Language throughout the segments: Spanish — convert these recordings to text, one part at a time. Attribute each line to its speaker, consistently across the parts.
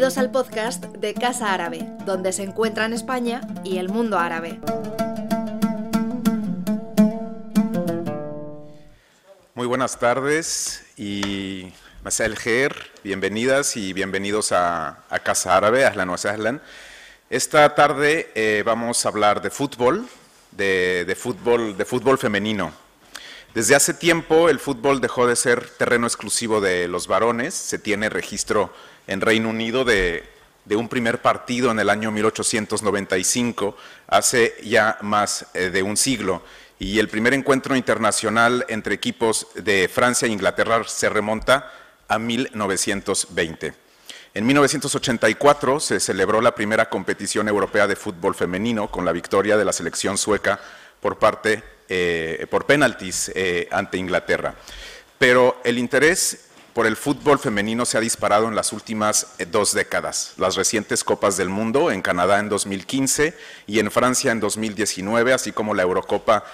Speaker 1: Bienvenidos al podcast de Casa Árabe, donde se encuentran España y el mundo árabe.
Speaker 2: Muy buenas tardes y Masal Khair, bienvenidas y bienvenidos a, Casa Árabe, Ahlan wa Sahlan. Esta tarde eh, vamos a hablar de fútbol, de, fútbol, de fútbol femenino. Desde hace tiempo el fútbol dejó de ser terreno exclusivo de los varones, se tiene registro en Reino Unido de, un primer partido en el año 1895, hace ya más eh, de un siglo, y el primer encuentro internacional entre equipos de Francia e Inglaterra se remonta a 1920. En 1984 se celebró la primera competición europea de fútbol femenino con la victoria de la selección sueca por parte eh, por penaltis eh, ante Inglaterra. Pero el interés por el fútbol femenino se ha disparado en las últimas eh, dos décadas. Las recientes Copas del Mundo en Canadá en 2015 y en Francia en 2019, así como la Eurocopa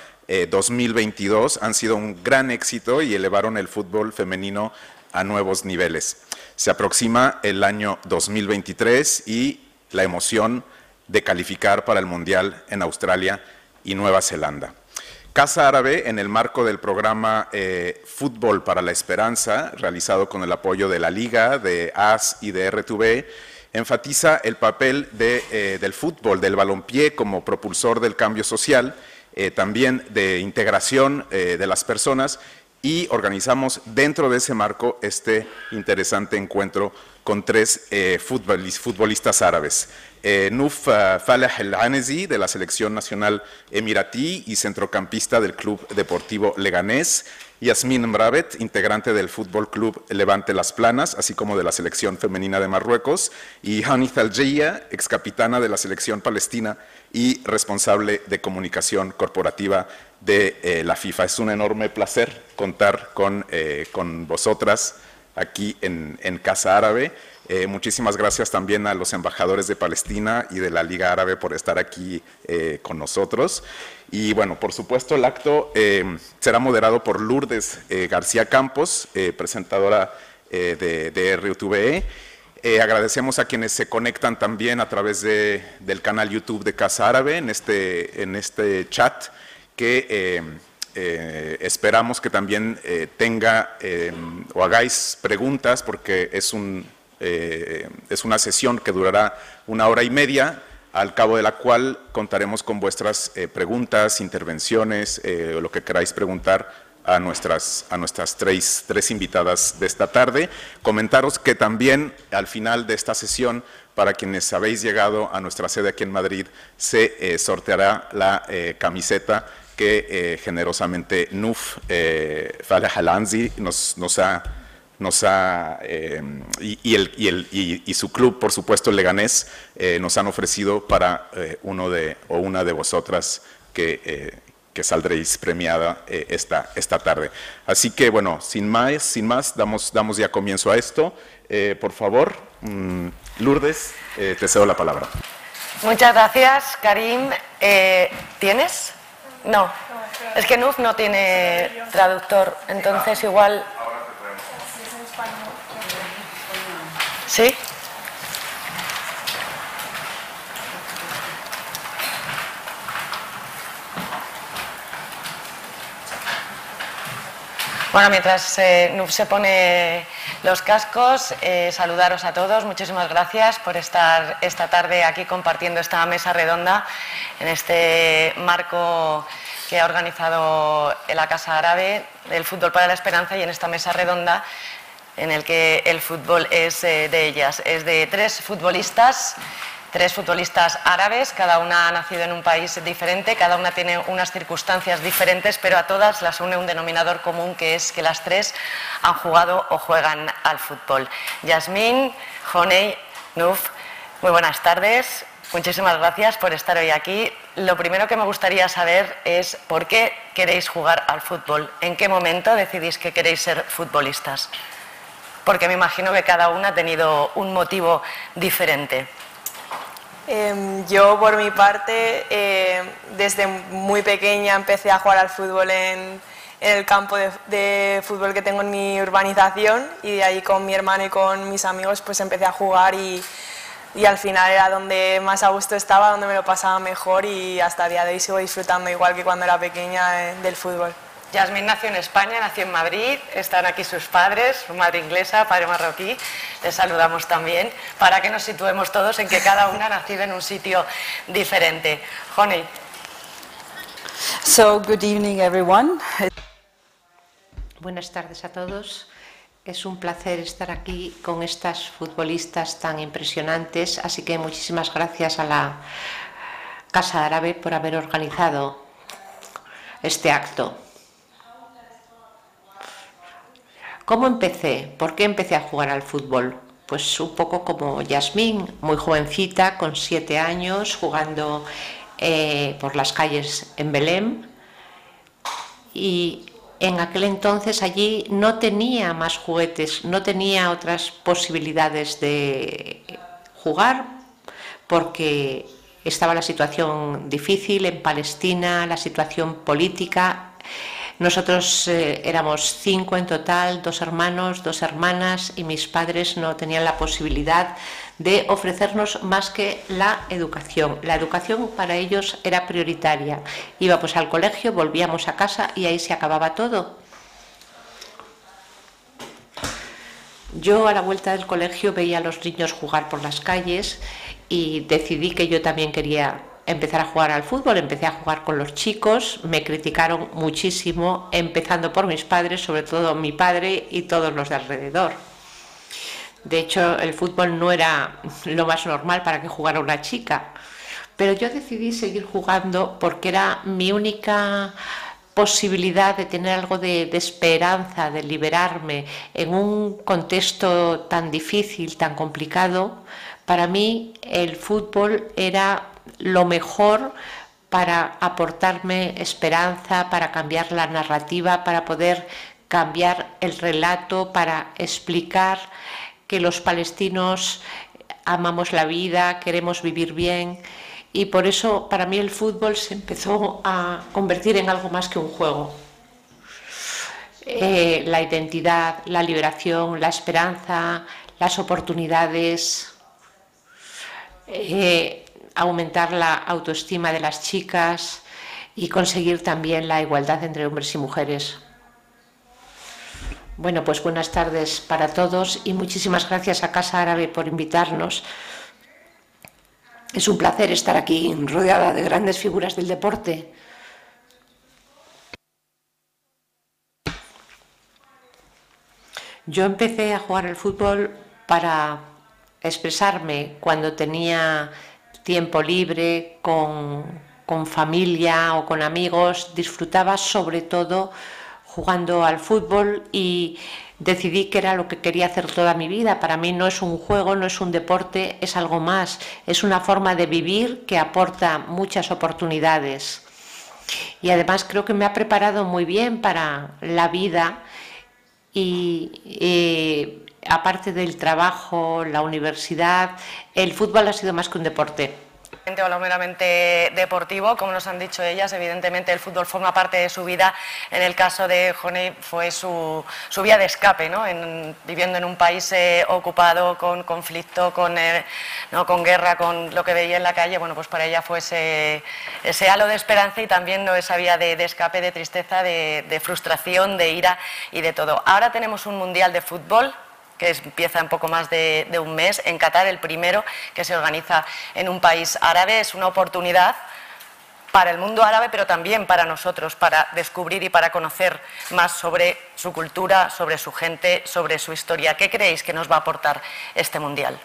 Speaker 2: 2022, han sido un gran éxito y elevaron el fútbol femenino a nuevos niveles. Se aproxima el año 2023 y la emoción de calificar para el Mundial en Australia y Nueva Zelanda. Casa Árabe, en el marco del programa eh, Fútbol para la Esperanza, realizado con el apoyo de la Liga, de AS y de RTV, enfatiza el papel eh, del fútbol, del balompié como propulsor del cambio social, eh, también de integración de las personas y organizamos dentro de ese marco este interesante encuentro con tres futbolistas árabes. Eh, Nuf Falah El Anezi de la selección nacional emiratí y centrocampista del Club Deportivo Leganés, Yasmin Mravet, integrante del Fútbol Club Levante Las Planas, así como de la selección femenina de Marruecos, y Hanith Aljeya, excapitana de la selección palestina y responsable de comunicación corporativa de eh, la FIFA. Es un enorme placer contar con, eh, con vosotras aquí en, en Casa Árabe. Eh, muchísimas gracias también a los embajadores de Palestina y de la Liga Árabe por estar aquí eh, con nosotros. Y bueno, por supuesto, el acto será moderado por Lourdes García Campos, presentadora de, de RUTVE. agradecemos a quienes se conectan también a través de, del canal YouTube de Casa Árabe en este, en este chat que esperamos que también tenga o hagáis preguntas porque es un eh, es una sesión que durará una hora y media, al cabo de la cual contaremos con vuestras eh, preguntas, intervenciones, eh, o lo que queráis preguntar a nuestras, a nuestras tres, tres, invitadas de esta tarde. Comentaros que también al final de esta sesión, para quienes habéis llegado a nuestra sede aquí en Madrid, se sorteará la camiseta que generosamente NUF Halanzi nos, nos ha nos ha, eh, y, el, y, el, y, su club, por supuesto, el Leganés, eh, nos han ofrecido para eh, uno de, o una de vosotras que, que saldréis premiada esta, esta tarde. Así que, bueno, sin más, sin más damos, damos ya comienzo a esto. por favor, mm, Lourdes, te cedo la palabra.
Speaker 3: Muchas gracias, Karim. ¿Tienes? No, es que NUF no tiene traductor, entonces igual ¿Sí? Bueno, mientras eh, se pone los cascos, eh, saludaros a todos. Muchísimas gracias por estar esta tarde aquí compartiendo esta mesa redonda en este marco que ha organizado la Casa Árabe del Fútbol para la Esperanza y en esta mesa redonda en el que el fútbol es eh, de ellas. Es de tres futbolistas, tres futbolistas árabes, cada una ha nacido en un país diferente, cada una tiene unas circunstancias diferentes, pero a todas las une un denominador común que es que las tres han jugado o juegan al fútbol. Yasmín, Honey, Nuf, muy buenas tardes. Muchísimas gracias por estar hoy aquí. Lo primero que me gustaría saber es por qué queréis jugar al fútbol. ¿En qué momento decidís que queréis ser futbolistas? porque me imagino que cada una ha tenido un motivo diferente.
Speaker 4: Em, yo, por mi parte, eh, desde muy pequeña empecé a jugar al fútbol en, el campo de, fútbol que tengo en mi urbanización y de ahí con mi hermano y con mis amigos pues empecé a jugar y, al final era donde más a gusto estaba, donde me lo pasaba mejor y hasta día de hoy sigo disfrutando igual que cuando era pequeña eh, del fútbol.
Speaker 3: Yasmín nació en España, nació en Madrid, están aquí sus padres, su madre inglesa, padre marroquí, les saludamos también, para que nos situemos todos en que cada una ha nacido en un sitio diferente. Honey.
Speaker 5: So, good evening everyone.
Speaker 6: Buenas tardes a todos. Es un placer estar aquí con estas futbolistas tan impresionantes, así que muchísimas gracias a la Casa Árabe por haber organizado este acto. ¿Cómo empecé? ¿Por qué empecé a jugar al fútbol? Pues un poco como Yasmín, muy jovencita, con siete años, jugando eh, por las calles en Belém. Y en aquel entonces allí no tenía más juguetes, no tenía otras posibilidades de jugar porque estaba la situación difícil en Palestina, la situación política. Nosotros eh, éramos cinco en total, dos hermanos, dos hermanas y mis padres no tenían la posibilidad de ofrecernos más que la educación. La educación para ellos era prioritaria. Íbamos al colegio, volvíamos a casa y ahí se acababa todo. Yo a la vuelta del colegio veía a los niños jugar por las calles y decidí que yo también quería empezar a jugar al fútbol, empecé a jugar con los chicos, me criticaron muchísimo, empezando por mis padres, sobre todo mi padre y todos los de alrededor. De hecho, el fútbol no era lo más normal para que jugara una chica. Pero yo decidí seguir jugando porque era mi única posibilidad de tener algo de, esperanza, de liberarme en un contexto tan difícil, tan complicado, para mí el fútbol era lo mejor para aportarme esperanza, para cambiar la narrativa, para poder cambiar el relato, para explicar que los palestinos amamos la vida, queremos vivir bien y por eso para mí el fútbol se empezó a convertir en algo más que un juego. Eh, la identidad, la liberación, la esperanza, las oportunidades, eh, aumentar la autoestima de las chicas y conseguir también la igualdad entre hombres y mujeres. Bueno, pues buenas tardes para todos y muchísimas gracias a Casa Árabe por invitarnos. Es un placer estar aquí rodeada de grandes figuras del deporte. Yo empecé a jugar al fútbol para expresarme cuando tenía tiempo libre, con, con familia o con amigos. Disfrutaba sobre todo jugando al fútbol y decidí que era lo que quería hacer toda mi vida. Para mí no es un juego, no es un deporte, es algo más. Es una forma de vivir que aporta muchas oportunidades. Y además creo que me ha preparado muy bien para la vida y, y aparte del trabajo, la universidad, el fútbol ha sido más que un deporte
Speaker 3: o lo meramente deportivo, como nos han dicho ellas, evidentemente el fútbol forma parte de su vida. En el caso de Jone fue su, su vía de escape, ¿no? En, viviendo en un país eh, ocupado, con conflicto, con, eh, ¿no? con guerra, con lo que veía en la calle, bueno, pues para ella fue ese, ese halo de esperanza y también ¿no? esa vía de, escape, de tristeza, de frustración, de ira y de todo. Ahora tenemos un mundial de fútbol que empieza en poco más de, un mes, en Qatar, el primero que se organiza en un país árabe. Es una oportunidad para el mundo árabe, pero también para nosotros, para descubrir y para conocer más sobre su cultura, sobre su gente, sobre su historia. ¿Qué creéis que nos va a aportar este mundial?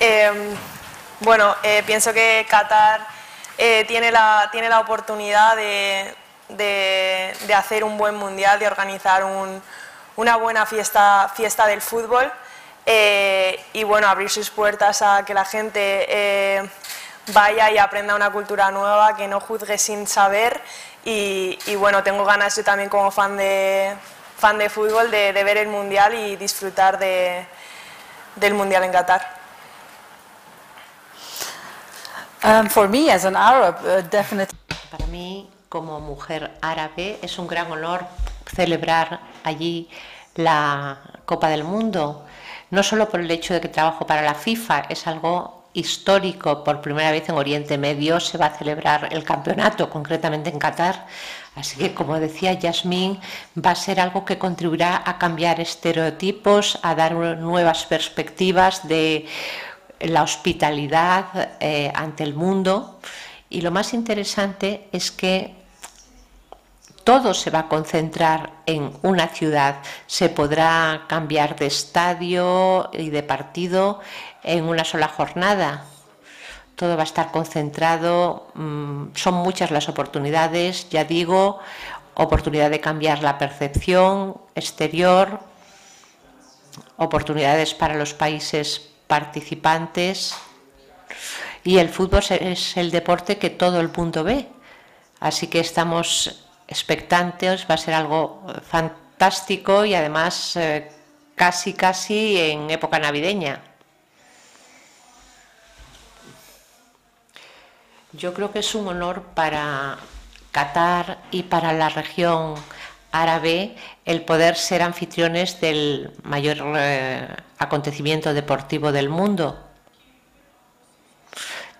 Speaker 4: Eh, bueno, eh, pienso que Qatar eh, tiene, la, tiene la oportunidad de de, de, hacer un buen mundial, de organizar un, una buena fiesta, fiesta del fútbol eh, y bueno, abrir sus puertas a que la gente eh, vaya y aprenda una cultura nueva, que no juzgue sin saber y, y, bueno, tengo ganas yo también como fan de, fan de fútbol de, de ver el mundial y disfrutar de, del mundial en Qatar.
Speaker 5: Um, for me as an Arab, uh, definitely.
Speaker 6: Para mí como mujer árabe es un gran honor celebrar allí la Copa del Mundo, no solo por el hecho de que trabajo para la FIFA, es algo histórico, por primera vez en Oriente Medio se va a celebrar el campeonato, concretamente en Qatar. Así que, como decía Yasmín, va a ser algo que contribuirá a cambiar estereotipos, a dar nuevas perspectivas de la hospitalidad eh, ante el mundo. Y lo más interesante es que todo se va a concentrar en una ciudad. Se podrá cambiar de estadio y de partido en una sola jornada. Todo va a estar concentrado. Mm, son muchas las oportunidades, ya digo, oportunidad de cambiar la percepción exterior, oportunidades para los países participantes. Y el fútbol es el deporte que todo el mundo ve. Así que estamos expectantes, va a ser algo eh, fantástico y además eh, casi, casi en época navideña. Yo creo que es un honor para Qatar y para la región árabe el poder ser anfitriones del mayor eh, acontecimiento deportivo del mundo.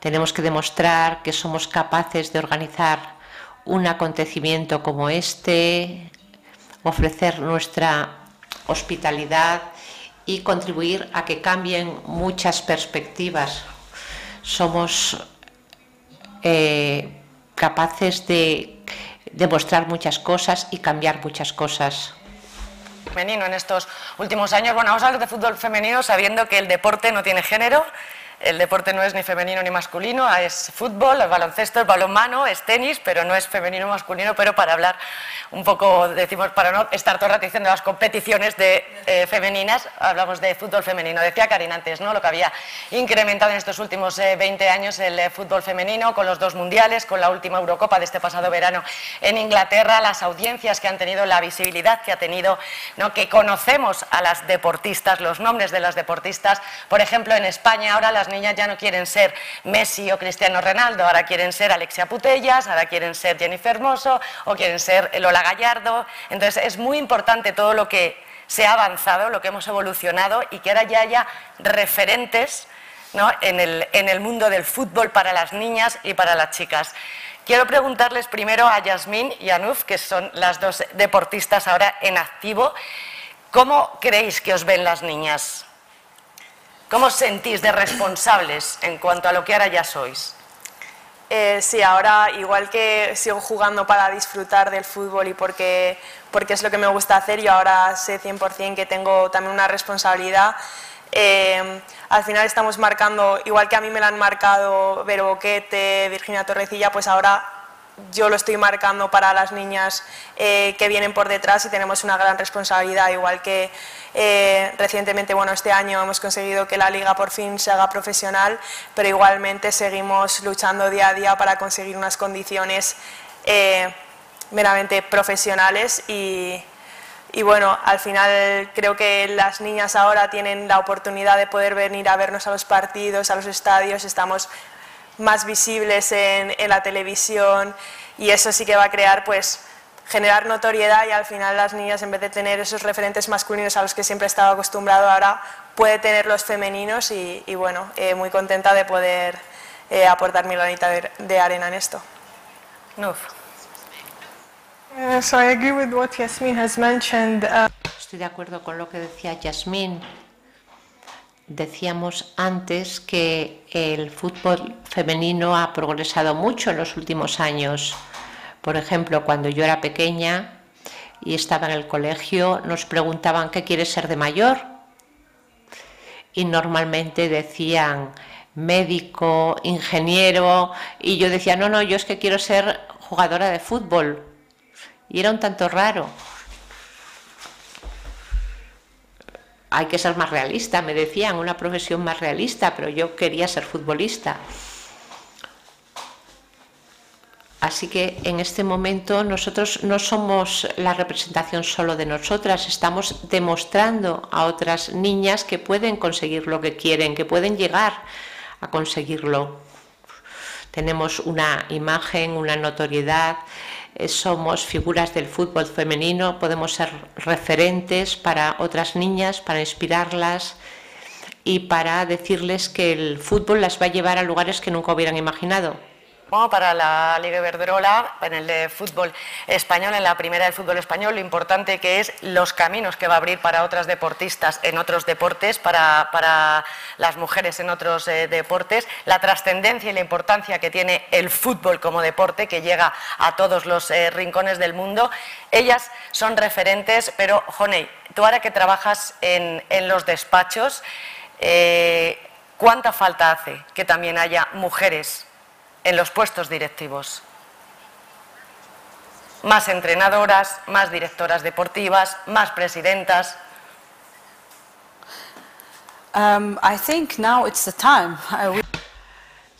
Speaker 6: Tenemos que demostrar que somos capaces de organizar un acontecimiento como este, ofrecer nuestra hospitalidad y contribuir a que cambien muchas perspectivas. Somos eh, capaces de demostrar muchas cosas y cambiar muchas cosas
Speaker 3: femenino en estos últimos años. Bueno, vamos a hablar de fútbol femenino sabiendo que el deporte no tiene género, el deporte no es ni femenino ni masculino, es fútbol, es baloncesto, es balonmano, es tenis, pero no es femenino o masculino, pero para hablar un poco, decimos, para no estar todo el las competiciones de, eh, femeninas, hablamos de fútbol femenino. Decía Karin antes, ¿no? Lo que había incrementado en estos últimos 20 eh, años el eh, fútbol femenino, con los dos mundiales, con la última Eurocopa de este pasado verano en Inglaterra, las audiencias que han tenido, la visibilidad que ha tenido, ¿no? que conocemos a las deportistas, los nombres de las deportistas. Por ejemplo, en España ahora las niñas ya no quieren ser Messi o Cristiano Ronaldo, ahora quieren ser Alexia Putellas, ahora quieren ser Jennifer Hermoso o quieren ser Lola Gallardo. Entonces es muy importante todo lo que se ha avanzado, lo que hemos evolucionado y que ahora ya haya referentes en, el, en el mundo del fútbol para las niñas y para las chicas. Quiero preguntarles primero a Yasmín y a Nuf, que son las dos deportistas ahora en activo, ¿cómo creéis que os ven las niñas? ¿Cómo os sentís de responsables en cuanto a lo que ahora ya sois?
Speaker 4: Eh, sí, ahora igual que sigo jugando para disfrutar del fútbol y porque, porque es lo que me gusta hacer, yo ahora sé 100% que tengo también una responsabilidad. Eh, al final estamos marcando, igual que a mí me la han marcado Vero Boquete, Virginia Torrecilla, pues ahora yo lo estoy marcando para las niñas eh, que vienen por detrás y tenemos una gran responsabilidad, igual que eh, recientemente, bueno, este año hemos conseguido que la liga por fin se haga profesional, pero igualmente seguimos luchando día a día para conseguir unas condiciones eh, meramente profesionales y, y bueno, al final creo que las niñas ahora tienen la oportunidad de poder venir a vernos a los partidos, a los estadios, estamos más visibles en, la televisión y eso sí que va a crear pues generar notoriedad y al final las niñas en vez de tener esos referentes masculinos a los que siempre he estado acostumbrado ahora puede tener los femeninos y, bueno, eh, muy contenta de poder eh, aportar mi granita de, arena en esto.
Speaker 3: Nuf.
Speaker 5: So I agree with what Yasmin has mentioned. Uh,
Speaker 6: Estoy de acuerdo con lo que decía Yasmin. Decíamos antes que el fútbol femenino ha progresado mucho en los últimos años. Por ejemplo, cuando yo era pequeña y estaba en el colegio, nos preguntaban qué quieres ser de mayor. Y normalmente decían médico, ingeniero, y yo decía, no, no, yo es que quiero ser jugadora de fútbol. Y era un tanto raro. Hay que ser más realista, me decían, una profesión más realista, pero yo quería ser futbolista. Así que en este momento nosotros no somos la representación solo de nosotras, estamos demostrando a otras niñas que pueden conseguir lo que quieren, que pueden llegar a conseguirlo. Tenemos una imagen, una notoriedad somos figuras del fútbol femenino, podemos ser referentes para otras niñas, para inspirarlas y para decirles que el fútbol las va a llevar a lugares que nunca hubieran imaginado
Speaker 3: para la Liga Iberdrola, en el de fútbol español, en la primera del fútbol español, lo importante que es los caminos que va a abrir para otras deportistas en otros deportes, para, las mujeres en otros eh, deportes, la trascendencia y la importancia que tiene el fútbol como deporte, que llega a todos los eh, rincones del mundo. Ellas son referentes, pero, Jonei, tú ahora que trabajas en, los despachos, eh, ¿cuánta falta hace que también haya mujeres en los puestos directivos. Más entrenadoras, más directoras deportivas, más presidentas.
Speaker 6: Um, I think now it's the time.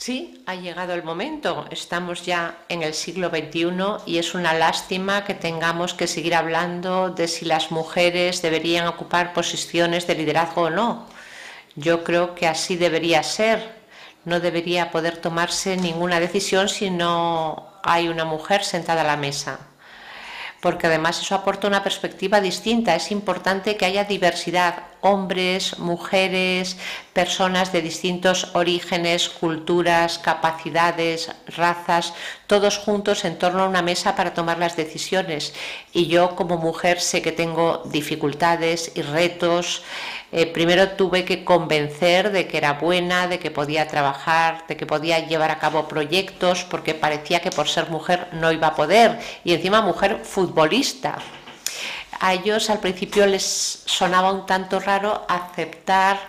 Speaker 6: Sí, ha llegado el momento. Estamos ya en el siglo XXI y es una lástima que tengamos que seguir hablando de si las mujeres deberían ocupar posiciones de liderazgo o no. Yo creo que así debería ser no debería poder tomarse ninguna decisión si no hay una mujer sentada a la mesa porque además eso aporta una perspectiva distinta. Es importante que haya diversidad, hombres, mujeres, personas de distintos orígenes, culturas, capacidades, razas, todos juntos en torno a una mesa para tomar las decisiones. Y yo como mujer sé que tengo dificultades y retos. Eh, primero tuve que convencer de que era buena, de que podía trabajar, de que podía llevar a cabo proyectos, porque parecía que por ser mujer no iba a poder. Y encima mujer futbolista a ellos al principio les sonaba un tanto raro aceptar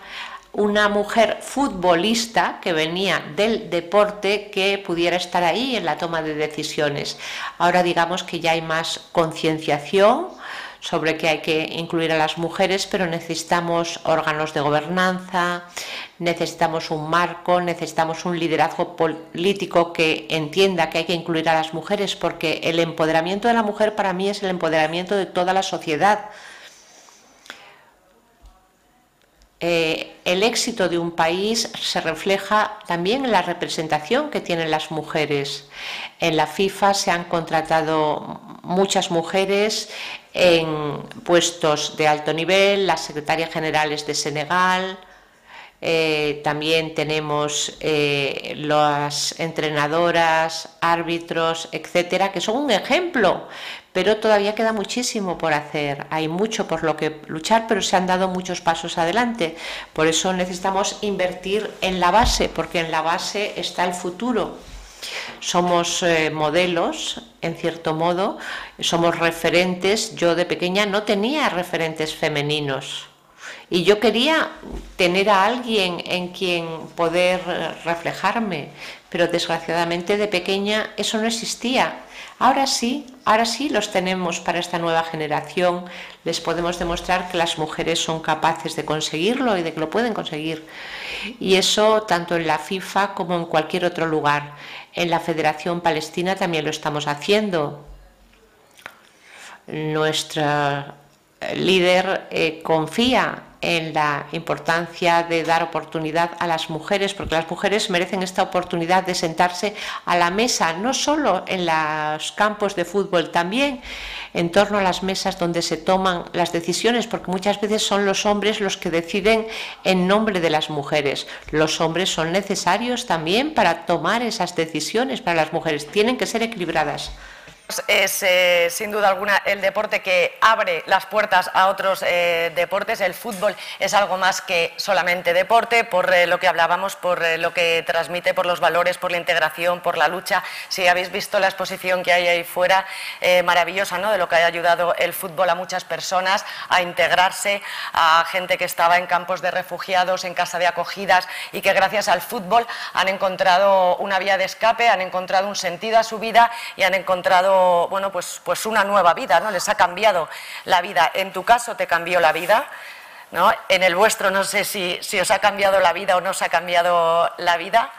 Speaker 6: una mujer futbolista que venía del deporte que pudiera estar ahí en la toma de decisiones. Ahora digamos que ya hay más concienciación sobre que hay que incluir a las mujeres, pero necesitamos órganos de gobernanza, necesitamos un marco, necesitamos un liderazgo político que entienda que hay que incluir a las mujeres, porque el empoderamiento de la mujer para mí es el empoderamiento de toda la sociedad. Eh, el éxito de un país se refleja también en la representación que tienen las mujeres. En la FIFA se han contratado muchas mujeres en puestos de alto nivel, las secretarias generales de Senegal, eh, también tenemos eh, las entrenadoras, árbitros, etcétera, que son un ejemplo, pero todavía queda muchísimo por hacer. Hay mucho por lo que luchar, pero se han dado muchos pasos adelante. Por eso necesitamos invertir en la base, porque en la base está el futuro somos eh, modelos, en cierto modo, somos referentes. Yo de pequeña no tenía referentes femeninos y yo quería tener a alguien en quien poder reflejarme, pero desgraciadamente de pequeña eso no existía. Ahora sí, ahora sí los tenemos para esta nueva generación. Les podemos demostrar que las mujeres son capaces de conseguirlo y de que lo pueden conseguir. Y eso tanto en la FIFA como en cualquier otro lugar. En la Federación Palestina también lo estamos haciendo. Nuestra líder eh, confía en la importancia de dar oportunidad a las mujeres, porque las mujeres merecen esta oportunidad de sentarse a la mesa, no solo en los campos de fútbol, también en torno a las mesas donde se toman las decisiones, porque muchas veces son los hombres los que deciden en nombre de las mujeres. Los hombres son necesarios también para tomar esas decisiones para las mujeres, tienen que ser equilibradas.
Speaker 3: Es eh, sin duda alguna el deporte que abre las puertas a otros eh, deportes. El fútbol es algo más que solamente deporte, por eh, lo que hablábamos, por lo que transmite, por los valores, por la integración, por la lucha. Si habéis visto la exposición que hay ahí fuera, maravillosa, ¿no? De lo que ha ayudado el fútbol a muchas personas a integrarse, a gente que estaba en campos de refugiados, en casa de acogidas y que gracias al fútbol han encontrado una vía de escape, han encontrado un sentido a su vida y han encontrado bueno, pues, pues una nueva vida, ¿no? Les ha cambiado la vida. En tu caso te cambió la vida, ¿no? En el vuestro no sé si, si os ha cambiado la vida o no os ha cambiado la vida,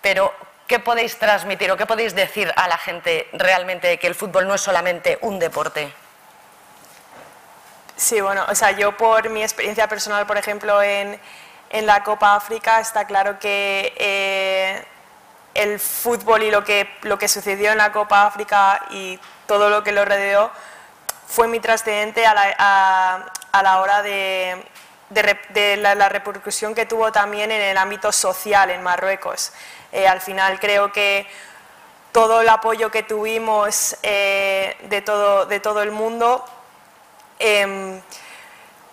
Speaker 3: pero ¿qué podéis transmitir o qué podéis decir a la gente realmente que el fútbol no es solamente un deporte?
Speaker 4: Sí, bueno, o sea, yo por mi experiencia personal, por ejemplo, en, en la Copa África, está claro que eh, el fútbol y lo que, lo que sucedió en la Copa África y todo lo que lo rodeó fue muy trascendente a la, a, la hora de, de, la, repercusión que tuvo también en el ámbito social en Marruecos. Eh, al final creo que todo el apoyo que tuvimos eh, de, todo, de todo el mundo em,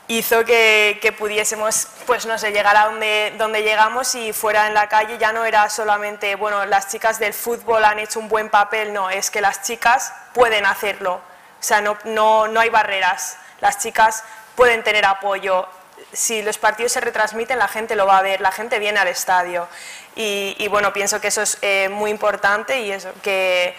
Speaker 4: hizo que, pudiésemos, pues no sé, llegar a donde, donde llegamos y fuera en la calle ya no era solamente, bueno, las chicas del fútbol han hecho un buen papel, no, es que las chicas pueden hacerlo, o sea, no, no, no hay barreras, las chicas pueden tener apoyo, si los partidos se retransmiten la gente lo va a ver, la gente viene al estadio. Y, bueno, pienso que eso es eh, muy importante y eso, que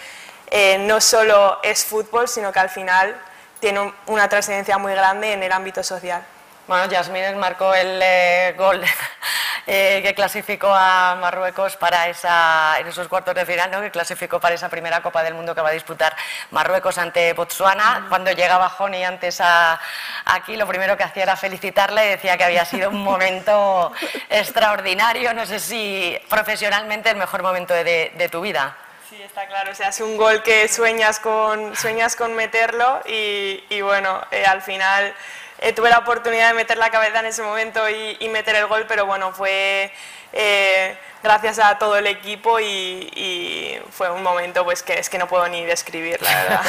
Speaker 4: eh, no solo es fútbol, sino que al final tiene una trascendencia muy grande en el ámbito social.
Speaker 3: Bueno, Yasmín marcó el eh, gol eh, que clasificó a Marruecos para esa, en esos cuartos de final, ¿no? que clasificó para esa primera Copa del Mundo que va a disputar Marruecos ante Botswana. Cuando llegaba Joni antes a, aquí, lo primero que hacía era felicitarle y decía que había sido un momento extraordinario, no sé si profesionalmente el mejor momento de tu vida.
Speaker 4: Sí, está claro. O sea, es un gol que sueñas con, sueñas con meterlo y, y bueno, eh, al final eh, tuve la oportunidad de meter la cabeza en ese momento y, meter el gol, pero bueno, fue eh, gracias a todo el equipo y, fue un momento pues que es que no puedo ni describir, la verdad.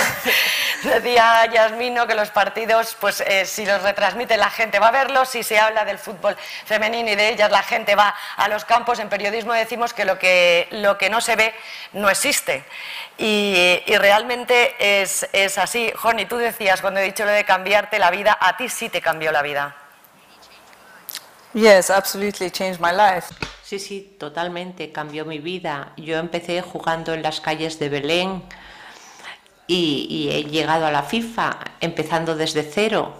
Speaker 3: Decía Yasmino que los partidos, pues eh, si los retransmite la gente va a verlos, si se habla del fútbol femenino y de ellas la gente va a los campos, en periodismo decimos que lo que, lo que no se ve no existe. Y, realmente es, es así. Joni, tú decías cuando he dicho lo de cambiarte la vida, a ti sí te cambió la vida.
Speaker 7: Yes, absolutely changed my life.
Speaker 6: Sí, sí, totalmente cambió mi vida. Yo empecé jugando en las calles de Belén y, he llegado a la FIFA empezando desde cero.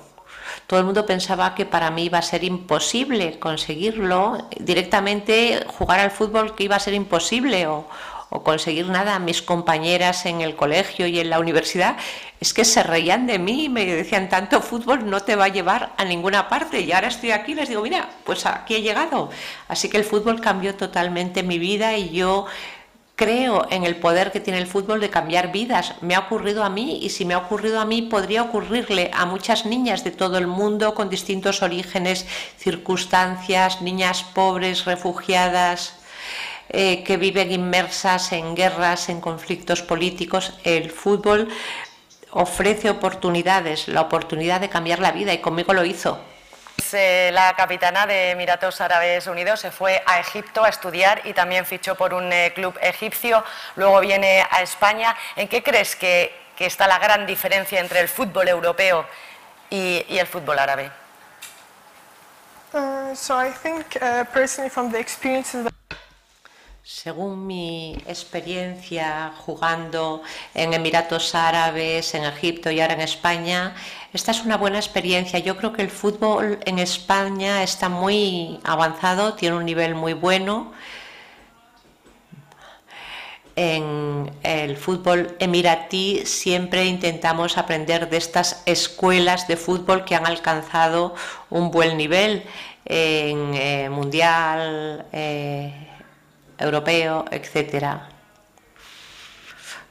Speaker 6: Todo el mundo pensaba que para mí iba a ser imposible conseguirlo, directamente jugar al fútbol que iba a ser imposible o, o conseguir nada. Mis compañeras en el colegio y en la universidad es que se reían de mí y me decían, tanto fútbol no te va a llevar a ninguna parte. Y ahora estoy aquí y les digo, mira, pues aquí he llegado. Así que el fútbol cambió totalmente mi vida y yo creo en el poder que tiene el fútbol de cambiar vidas. Me ha ocurrido a mí y si me ha ocurrido a mí podría ocurrirle a muchas niñas de todo el mundo con distintos orígenes, circunstancias, niñas pobres, refugiadas. Eh, que viven inmersas en guerras, en conflictos políticos. El fútbol ofrece oportunidades, la oportunidad de cambiar la vida y conmigo lo hizo.
Speaker 3: Eh, la capitana de Emiratos Árabes Unidos se fue a Egipto a estudiar y también fichó por un eh, club egipcio, luego viene a España. ¿En qué crees que, está la gran diferencia entre el fútbol europeo y, el fútbol árabe?
Speaker 5: Uh, so I think, uh, personally, from the experiences
Speaker 6: según mi experiencia jugando en Emiratos Árabes, en Egipto y ahora en España, esta es una buena experiencia. Yo creo que el fútbol en España está muy avanzado, tiene un nivel muy bueno. En el fútbol emiratí siempre intentamos aprender de estas escuelas de fútbol que han alcanzado un buen nivel en eh, mundial. Eh, europeo, etcétera.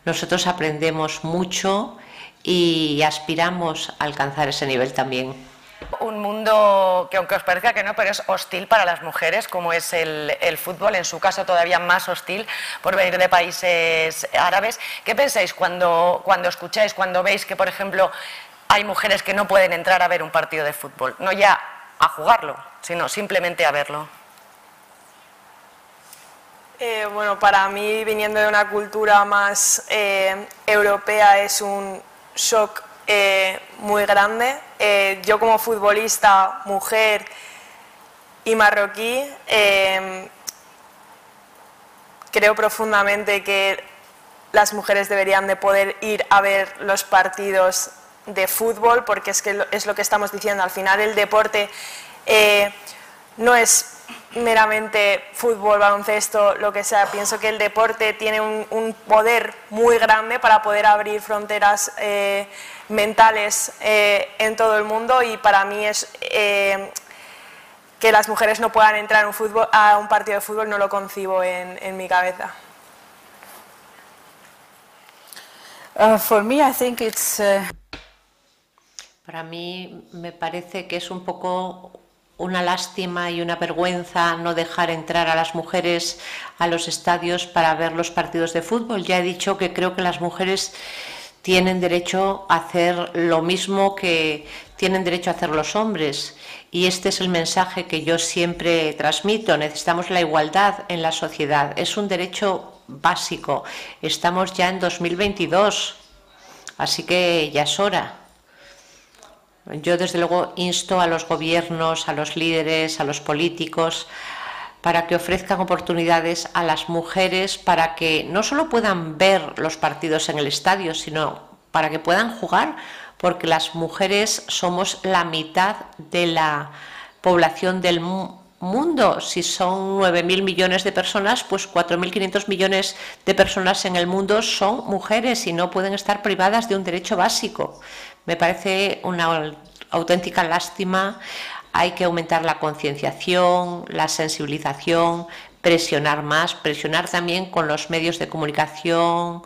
Speaker 6: Nosotros aprendemos mucho y aspiramos a alcanzar ese nivel también.
Speaker 3: Un mundo que aunque os parezca que no, pero es hostil para las mujeres, como es el, fútbol, en su caso todavía más hostil por venir de países árabes. ¿Qué pensáis cuando, cuando escucháis, cuando veis que, por ejemplo, hay mujeres que no pueden entrar a ver un partido de fútbol? No ya a jugarlo, sino simplemente a verlo.
Speaker 4: Eh, bueno, para mí, viniendo de una cultura más eh, europea, es un shock eh, muy grande. yo como futbolista, mujer y marroquí, creo profundamente que las mujeres deberían de poder ir a ver los partidos de fútbol, porque es que es lo que estamos diciendo. Al final el deporte no es meramente fútbol, baloncesto, lo que sea. Pienso que el deporte tiene un, poder muy grande para poder abrir fronteras eh, mentales eh, en todo el mundo y para mí es eh, que las mujeres no puedan entrar un fútbol, a un partido de fútbol, no lo concibo en, mi cabeza.
Speaker 7: Uh, for me, I think it's. Uh,
Speaker 6: para mí me parece que es un poco una lástima y una vergüenza no dejar entrar a las mujeres a los estadios para ver los partidos de fútbol. Ya he dicho que creo que las mujeres tienen derecho a hacer lo mismo que tienen derecho a hacer los hombres. Y este es el mensaje que yo siempre transmito. Necesitamos la igualdad en la sociedad. Es un derecho básico. Estamos ya en 2022, así que ya es hora. Yo desde luego insto a los gobiernos, a los líderes, a los políticos, para que ofrezcan oportunidades a las mujeres para que no solo puedan ver los partidos en el estadio, sino para que puedan jugar, porque las mujeres somos la mitad de la población del mundo. Si son 9.000 millones de personas, pues 4.500 millones de personas en el mundo son mujeres y no pueden estar privadas de un derecho básico. Me parece una auténtica lástima. Hay que aumentar la concienciación, la sensibilización, presionar más, presionar también con los medios de comunicación,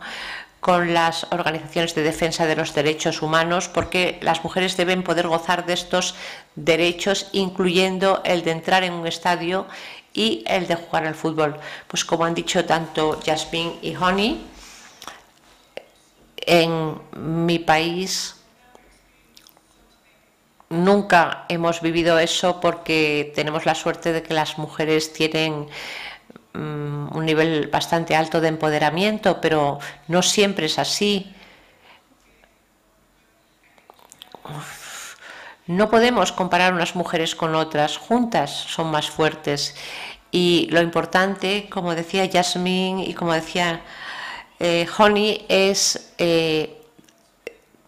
Speaker 6: con las organizaciones de defensa de los derechos humanos, porque las mujeres deben poder gozar de estos derechos, incluyendo el de entrar en un estadio y el de jugar al fútbol. Pues como han dicho tanto Jasmine y Honey, en mi país nunca hemos vivido eso porque tenemos la suerte de que las mujeres tienen mm, un nivel bastante alto de empoderamiento, pero no siempre es así. No podemos comparar unas mujeres con otras, juntas son más fuertes. Y lo importante, como decía Jasmine y como decía eh, Honey, es eh,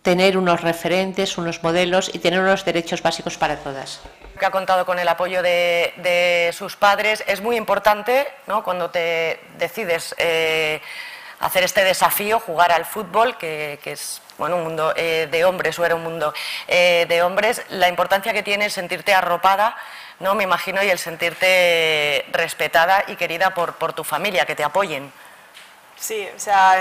Speaker 6: tener unos referentes, unos modelos y tener unos derechos básicos para todas.
Speaker 3: Que ha contado con el apoyo de, sus padres es muy importante ¿no? cuando te decides eh, hacer este desafío, jugar al fútbol, que, es bueno, un mundo eh, de hombres o era un mundo eh, de hombres, la importancia que tiene sentirte arropada, ¿no? me imagino, y el sentirte respetada y querida por, por tu familia, que te apoyen.
Speaker 4: Sí, o sea,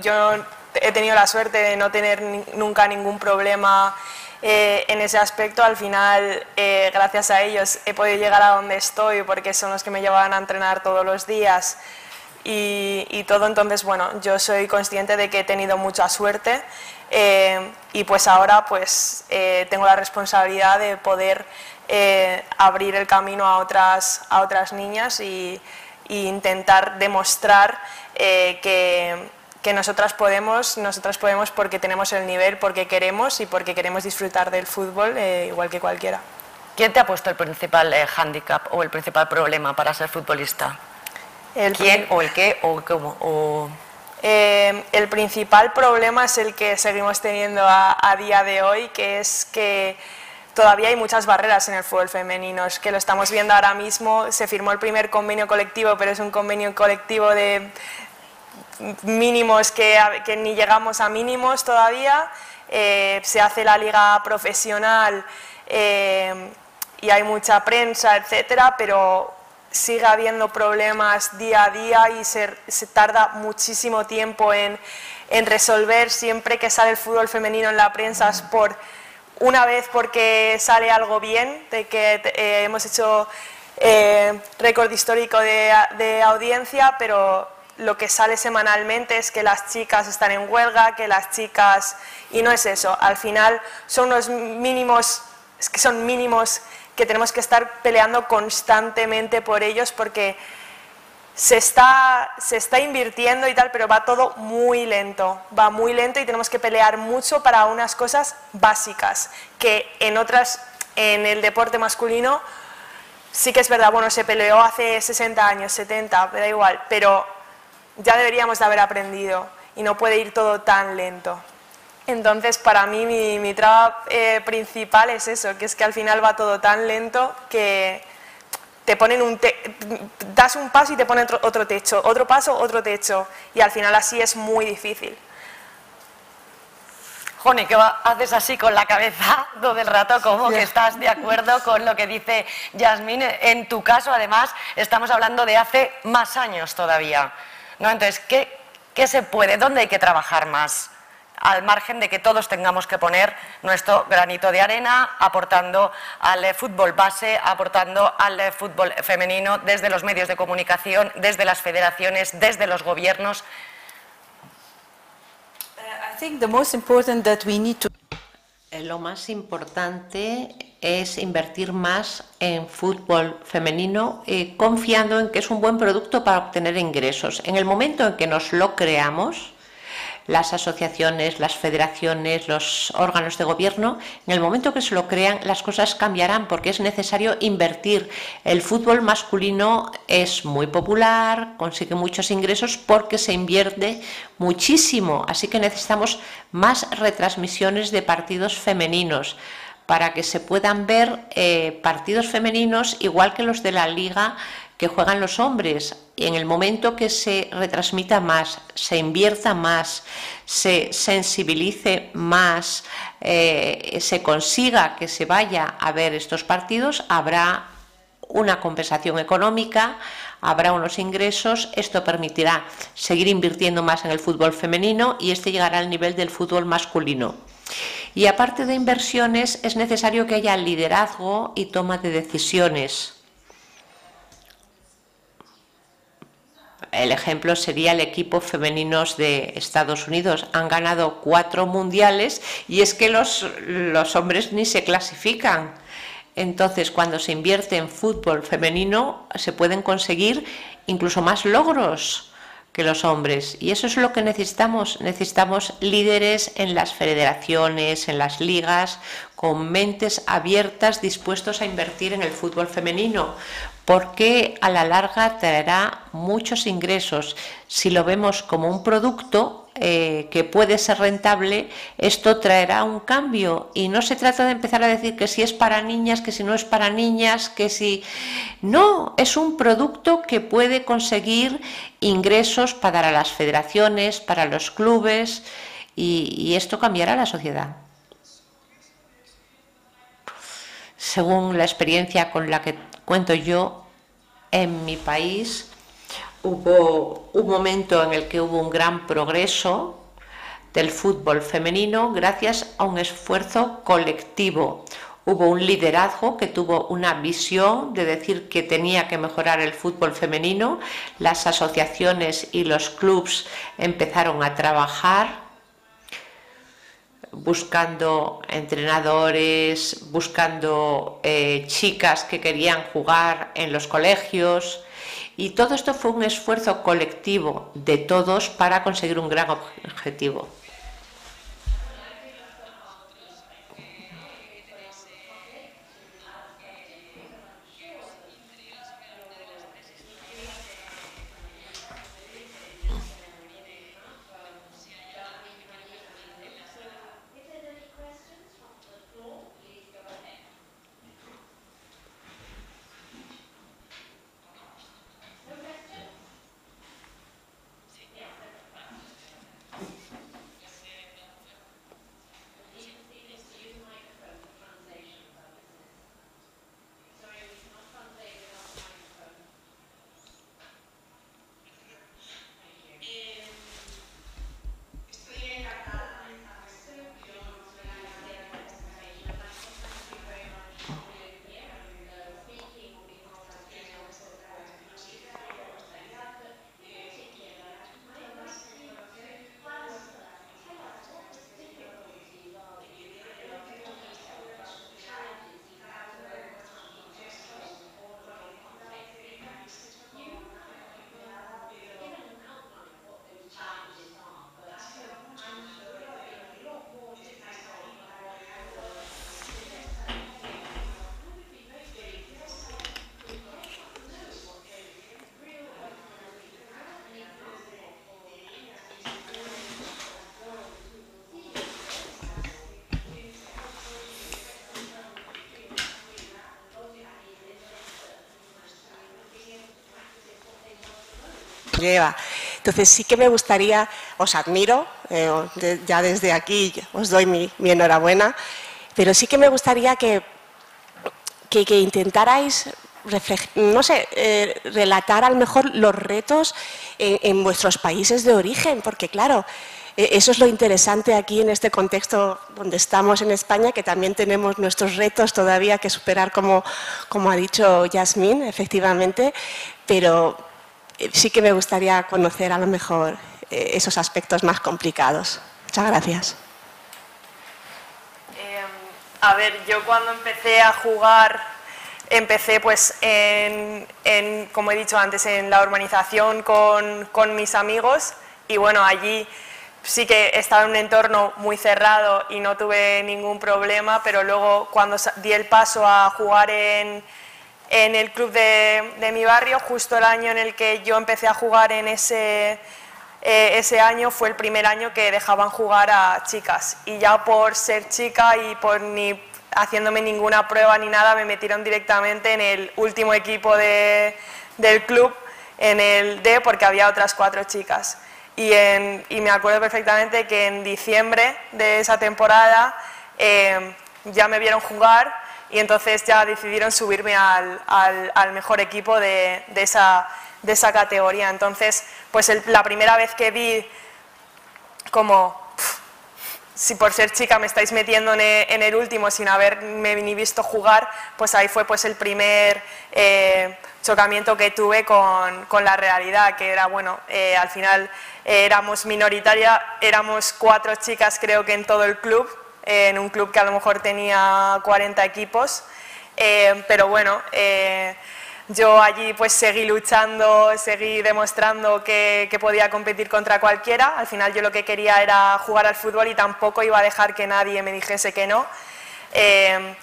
Speaker 4: yo he tenido la suerte de no tener nunca ningún problema eh, en ese aspecto. Al final, eh, gracias a ellos, he podido llegar a donde estoy porque son los que me llevaban a entrenar todos los días y, todo. Entonces, bueno, yo soy consciente de que he tenido mucha suerte eh, y pues ahora pues tengo la responsabilidad de poder abrir el camino a otras, a otras niñas y, y intentar demostrar que que nosotras podemos, nosotras podemos porque tenemos el nivel, porque queremos y porque queremos disfrutar del fútbol eh, igual que cualquiera.
Speaker 3: ¿Quién te ha puesto el principal eh, hándicap o el principal problema para ser futbolista?
Speaker 4: El
Speaker 3: ¿Quién o el qué o cómo?
Speaker 4: Eh, el principal problema es el que seguimos teniendo a, a, día de hoy, que es que todavía hay muchas barreras en el fútbol femenino. Es que lo estamos viendo ahora mismo. Se firmó el primer convenio colectivo, pero es un convenio colectivo de, mínimos que, que ni llegamos a mínimos todavía. Eh, se hace la liga profesional eh, y hay mucha prensa, etcétera, pero sigue habiendo problemas día a día y se, se tarda muchísimo tiempo en, en, resolver. Siempre que sale el fútbol femenino en la prensa es por una vez porque sale algo bien, de que eh, hemos hecho récord histórico de, de audiencia, pero lo que sale semanalmente es que las chicas están en huelga, que las chicas... Y no es eso, al final son unos mínimos, que son mínimos que tenemos que estar peleando constantemente por ellos porque se está, se está invirtiendo y tal, pero va todo muy lento, va muy lento y tenemos que pelear mucho para unas cosas básicas que en otras, en el deporte masculino, sí que es verdad, bueno, se peleó hace 60 años, 70, me da igual, pero ya deberíamos de haber aprendido y no puede ir todo tan lento. Entonces, para mí, mi, mi traba eh, principal es eso, que es que al final va todo tan lento que te ponen un das un paso y te ponen otro, techo, otro paso, otro techo, y al final así es muy difícil.
Speaker 3: Joni, ¿qué haces así con la cabeza todo el rato? ¿Cómo que estás de acuerdo con lo que dice Yasmín? En tu caso, además, estamos hablando de hace más años todavía. ¿No? Entonces, ¿qué, se puede? ¿Dónde hay que trabajar más? al margen de que todos tengamos que poner nuestro granito de arena, aportando al fútbol base, aportando al fútbol femenino desde los medios de comunicación, desde las federaciones, desde los gobiernos.
Speaker 7: I think the most important that we need to
Speaker 6: Eh, Lo más importante es invertir más en fútbol femenino, eh, confiando en que es un buen producto para obtener ingresos. En el momento en que nos lo creamos, las asociaciones, las federaciones, los órganos de gobierno, en el momento que se lo crean, las cosas cambiarán porque es necesario invertir. El fútbol masculino es muy popular, consigue muchos ingresos porque se invierte muchísimo, así que necesitamos más retransmisiones de partidos femeninos para que se puedan ver eh, partidos femeninos igual que los de la liga que juegan los hombres. En el momento que se retransmita más, se invierta más, se sensibilice más, eh, se consiga que se vaya a ver estos partidos, habrá una compensación económica, habrá unos ingresos, esto permitirá seguir invirtiendo más en el fútbol femenino y este llegará al nivel del fútbol masculino. Y aparte de inversiones, es necesario que haya liderazgo y toma de decisiones. El ejemplo sería el equipo femeninos de Estados Unidos. Han ganado cuatro mundiales y es que los, los hombres ni se clasifican. Entonces, cuando se invierte en fútbol femenino, se pueden conseguir incluso más logros que los hombres. Y eso es lo que necesitamos. Necesitamos líderes en las federaciones, en las ligas, con mentes abiertas, dispuestos a invertir en el fútbol femenino, porque a la larga traerá muchos ingresos. Si lo vemos como un producto eh, que puede ser rentable, esto traerá un cambio. Y no se trata de empezar a decir que si es para niñas, que si no es para niñas, que si... No, es un producto que puede conseguir ingresos para las federaciones, para los clubes, y, y esto cambiará la sociedad. Según la experiencia con la que cuento yo, en mi país hubo un momento en el que hubo un gran progreso del fútbol femenino gracias a un esfuerzo colectivo. Hubo un liderazgo que tuvo una visión de decir que tenía que mejorar el fútbol femenino. Las asociaciones y los clubes empezaron a trabajar buscando entrenadores, buscando eh, chicas que querían jugar en los colegios. Y todo esto fue un esfuerzo colectivo de todos para conseguir un gran objetivo.
Speaker 8: Entonces sí que me gustaría, os admiro, eh, ya desde aquí os doy mi, enhorabuena, pero sí que me gustaría que, que, intentarais, no sé, eh, relatar a lo mejor los retos en, vuestros países de origen, porque claro, eh, eso es lo interesante aquí en este contexto donde estamos en España, que también tenemos nuestros retos todavía que superar, como, como ha dicho Yasmín, efectivamente, pero sí que me gustaría conocer a lo mejor eh, esos aspectos más complicados. Muchas gracias.
Speaker 4: a ver, yo cuando empecé a jugar empecé pues en, como he dicho antes, en la urbanización con, con, mis amigos y bueno, allí sí que estaba en un entorno muy cerrado y no tuve ningún problema, pero luego cuando di el paso a jugar en, en el club de, de, mi barrio, justo el año en el que yo empecé a jugar en ese, eh, ese año fue el primer año que dejaban jugar a chicas y ya por ser chica y por ni haciéndome ninguna prueba ni nada me metieron directamente en el último equipo de, del club, en el D, porque había otras cuatro chicas. Y, me acuerdo perfectamente que en diciembre de esa temporada eh, ya me vieron jugar y entonces ya decidieron subirme al, mejor equipo de, esa, de, esa, categoría. Entonces, pues la primera vez que vi como si por ser chica me estáis metiendo en el último sin haberme ni visto jugar, pues ahí fue pues el primer eh, chocamiento que tuve con, con, la realidad, que era, bueno, eh, al final eh, éramos minoritaria, éramos cuatro chicas creo que en todo el club, en un club que a lo mejor tenía 40 equipos, pero bueno, yo allí pues seguí luchando, seguí demostrando que, podía competir contra cualquiera. Al final yo lo que quería era jugar al fútbol y tampoco iba a dejar que nadie me dijese que no. Eh,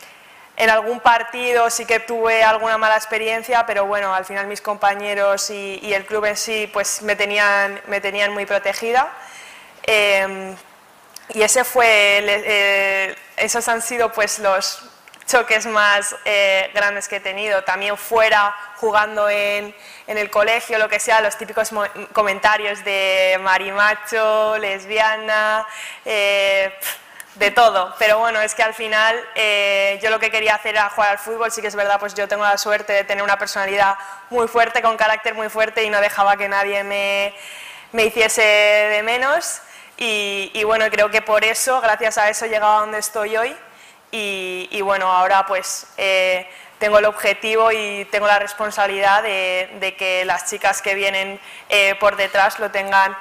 Speaker 4: en algún partido sí que tuve alguna mala experiencia, pero bueno, al final mis compañeros y, el club en sí pues me tenían, me tenían muy protegida. Y ese fue, eh, esos han sido pues los, choques más eh, grandes que he tenido. También fuera, jugando en, en, el colegio, lo que sea, los típicos comentarios de marimacho, lesbiana, eh, de todo. Pero bueno, es que al final yo lo que quería hacer era jugar al fútbol. Sí que es verdad, pues yo tengo la suerte de tener una personalidad muy fuerte, con carácter muy fuerte y no dejaba que nadie me, me hiciese de menos. Y, y bueno, creo que por eso, gracias a eso, he llegado a donde estoy hoy y, bueno, ahora pues eh, tengo el objetivo y tengo la responsabilidad de, que las chicas que vienen eh, por detrás lo tengan,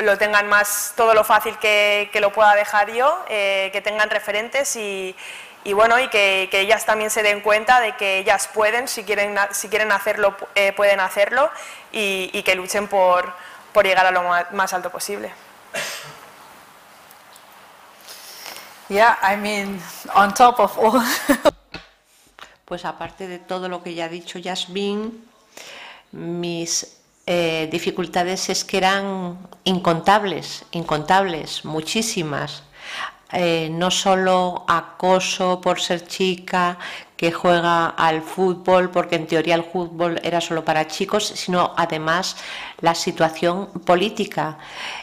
Speaker 4: lo tengan más todo lo fácil que, lo pueda dejar yo, eh, que tengan referentes y, bueno, y que, ellas también se den cuenta de que ellas pueden, si quieren, si quieren hacerlo, pueden hacerlo y, que luchen por, por llegar a lo más alto posible.
Speaker 7: Yeah, I mean, on top of all.
Speaker 6: pues aparte de todo lo que ya ha dicho Yasmin, mis eh, dificultades es que eran incontables, incontables, muchísimas. Eh, no solo acoso por ser chica, que juega al fútbol, porque en teoría el fútbol era solo para chicos, sino además la situación política.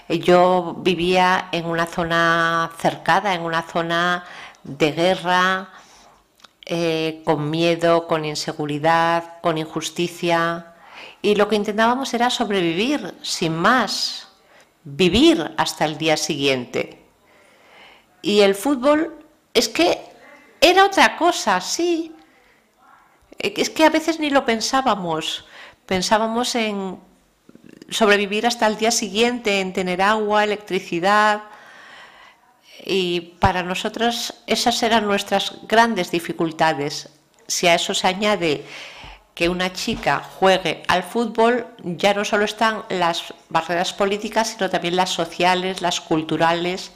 Speaker 6: Yo vivía en una zona cercada, en una zona de guerra, eh, con miedo, con inseguridad, con injusticia, y lo que intentábamos era sobrevivir, sin más, vivir hasta el día siguiente. Y el fútbol es que era otra cosa, sí. Eh, es que a veces ni lo pensábamos. Pensábamos en sobrevivir hasta el día siguiente, en tener agua, electricidad. Y para nosotros esas eran nuestras grandes dificultades. Si a eso se añade que una chica juegue al fútbol, ya no solo están las barreras políticas, sino también las sociales, las culturales.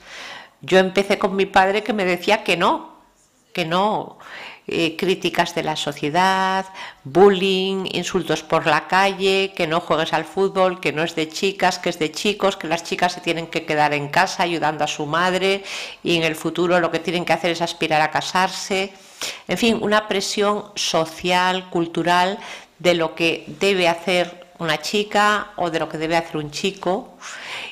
Speaker 6: Yo empecé con mi padre que me decía que no, que no, eh, críticas de la sociedad, bullying, insultos por la calle, que no juegues al fútbol, que no es de chicas, que es de chicos, que las chicas se tienen que quedar en casa ayudando a su madre y en el futuro lo que tienen que hacer es aspirar a casarse. En fin, una presión social, cultural de lo que debe hacer una chica o de lo que debe hacer un chico.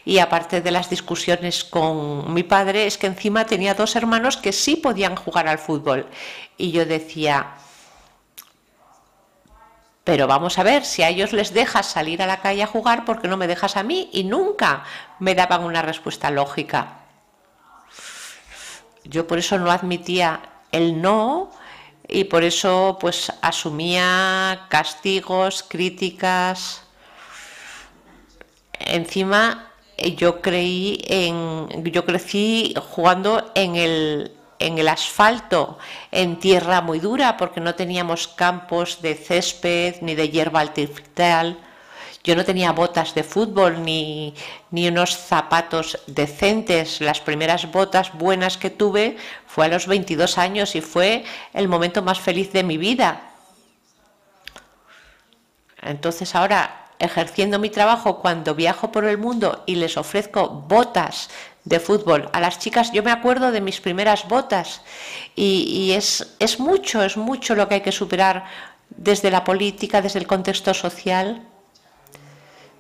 Speaker 6: Y aparte de las discusiones con mi padre, es que encima tenía dos hermanos que sí podían jugar al fútbol. Y yo decía, pero vamos a ver, si a ellos les dejas salir a la calle a jugar, ¿por qué no me dejas a mí? Y nunca me daban una respuesta lógica. Yo por eso no admitía el no y por eso pues asumía castigos, críticas. Encima yo creí en yo crecí jugando en el en el asfalto, en tierra muy dura, porque no teníamos campos de césped ni de hierba artificial. Yo no tenía botas de fútbol ni, ni unos zapatos decentes. Las primeras botas buenas que tuve fue a los 22 años y fue el momento más feliz de mi vida. Entonces ahora, ejerciendo mi trabajo, cuando viajo por el mundo y les ofrezco botas de fútbol a las chicas, yo me acuerdo de mis primeras botas. Y, es, es mucho, es mucho lo que hay que superar desde la política, desde el contexto social,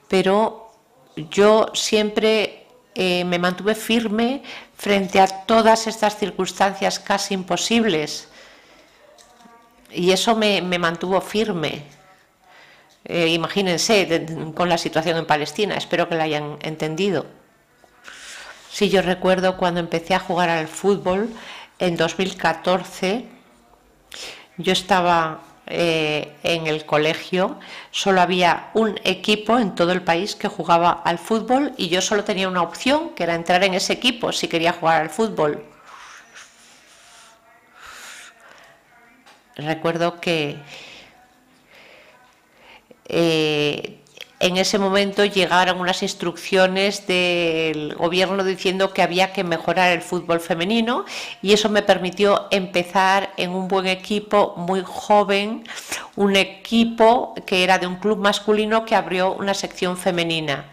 Speaker 6: pero yo siempre eh, me mantuve firme frente a todas estas circunstancias casi imposibles. Y eso me, mantuvo firme. Eh, imagínense con la situación en Palestina, espero que la hayan entendido. Sí, yo recuerdo cuando empecé a jugar al fútbol en 2014, yo estaba eh, en el colegio, solo había un equipo en todo el país que jugaba al fútbol y yo solo tenía una opción, que era entrar en ese equipo si quería jugar al fútbol. Recuerdo que eh, en ese momento llegaron unas instrucciones del gobierno diciendo que había que mejorar el fútbol femenino y eso me permitió empezar en un buen equipo muy joven, un equipo que era de un club masculino que abrió una sección femenina.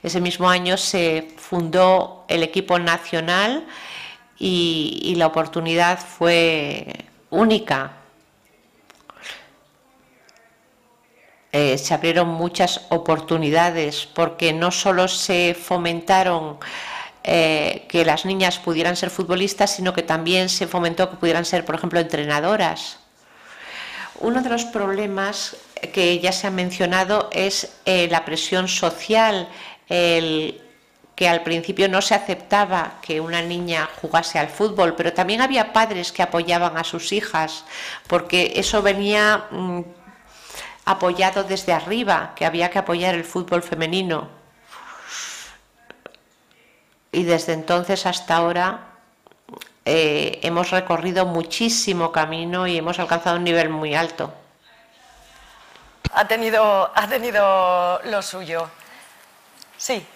Speaker 6: Ese mismo año se fundó el equipo nacional y, y la oportunidad fue única Eh, se abrieron muchas oportunidades porque no solo se fomentaron eh, que las niñas pudieran ser futbolistas, sino que también se fomentó que pudieran ser, por ejemplo, entrenadoras. Uno de los problemas que ya se ha mencionado es eh, la presión social, que al principio no se aceptaba que una niña jugase al fútbol, pero también había padres que apoyaban a sus hijas, porque eso venía mm, apoyado desde arriba, que había que apoyar el fútbol femenino. Y desde entonces hasta ahora eh, hemos recorrido muchísimo camino y hemos alcanzado un nivel muy alto.
Speaker 3: Ha tenido, ha tenido lo suyo. Sí.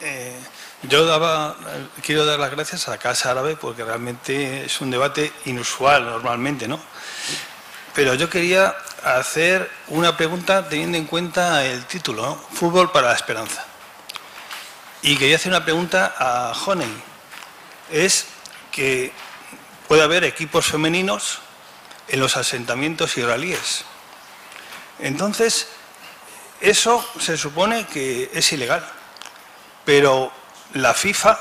Speaker 9: Eh, yo daba, quiero dar las gracias a la Casa Árabe porque realmente es un debate inusual normalmente, ¿no? Pero yo quería hacer una pregunta teniendo en cuenta el título, Fútbol para la Esperanza. Y quería hacer una pregunta a Honey. Es que puede haber equipos femeninos en los asentamientos israelíes. Entonces, eso se supone que es ilegal. Pero la FIFA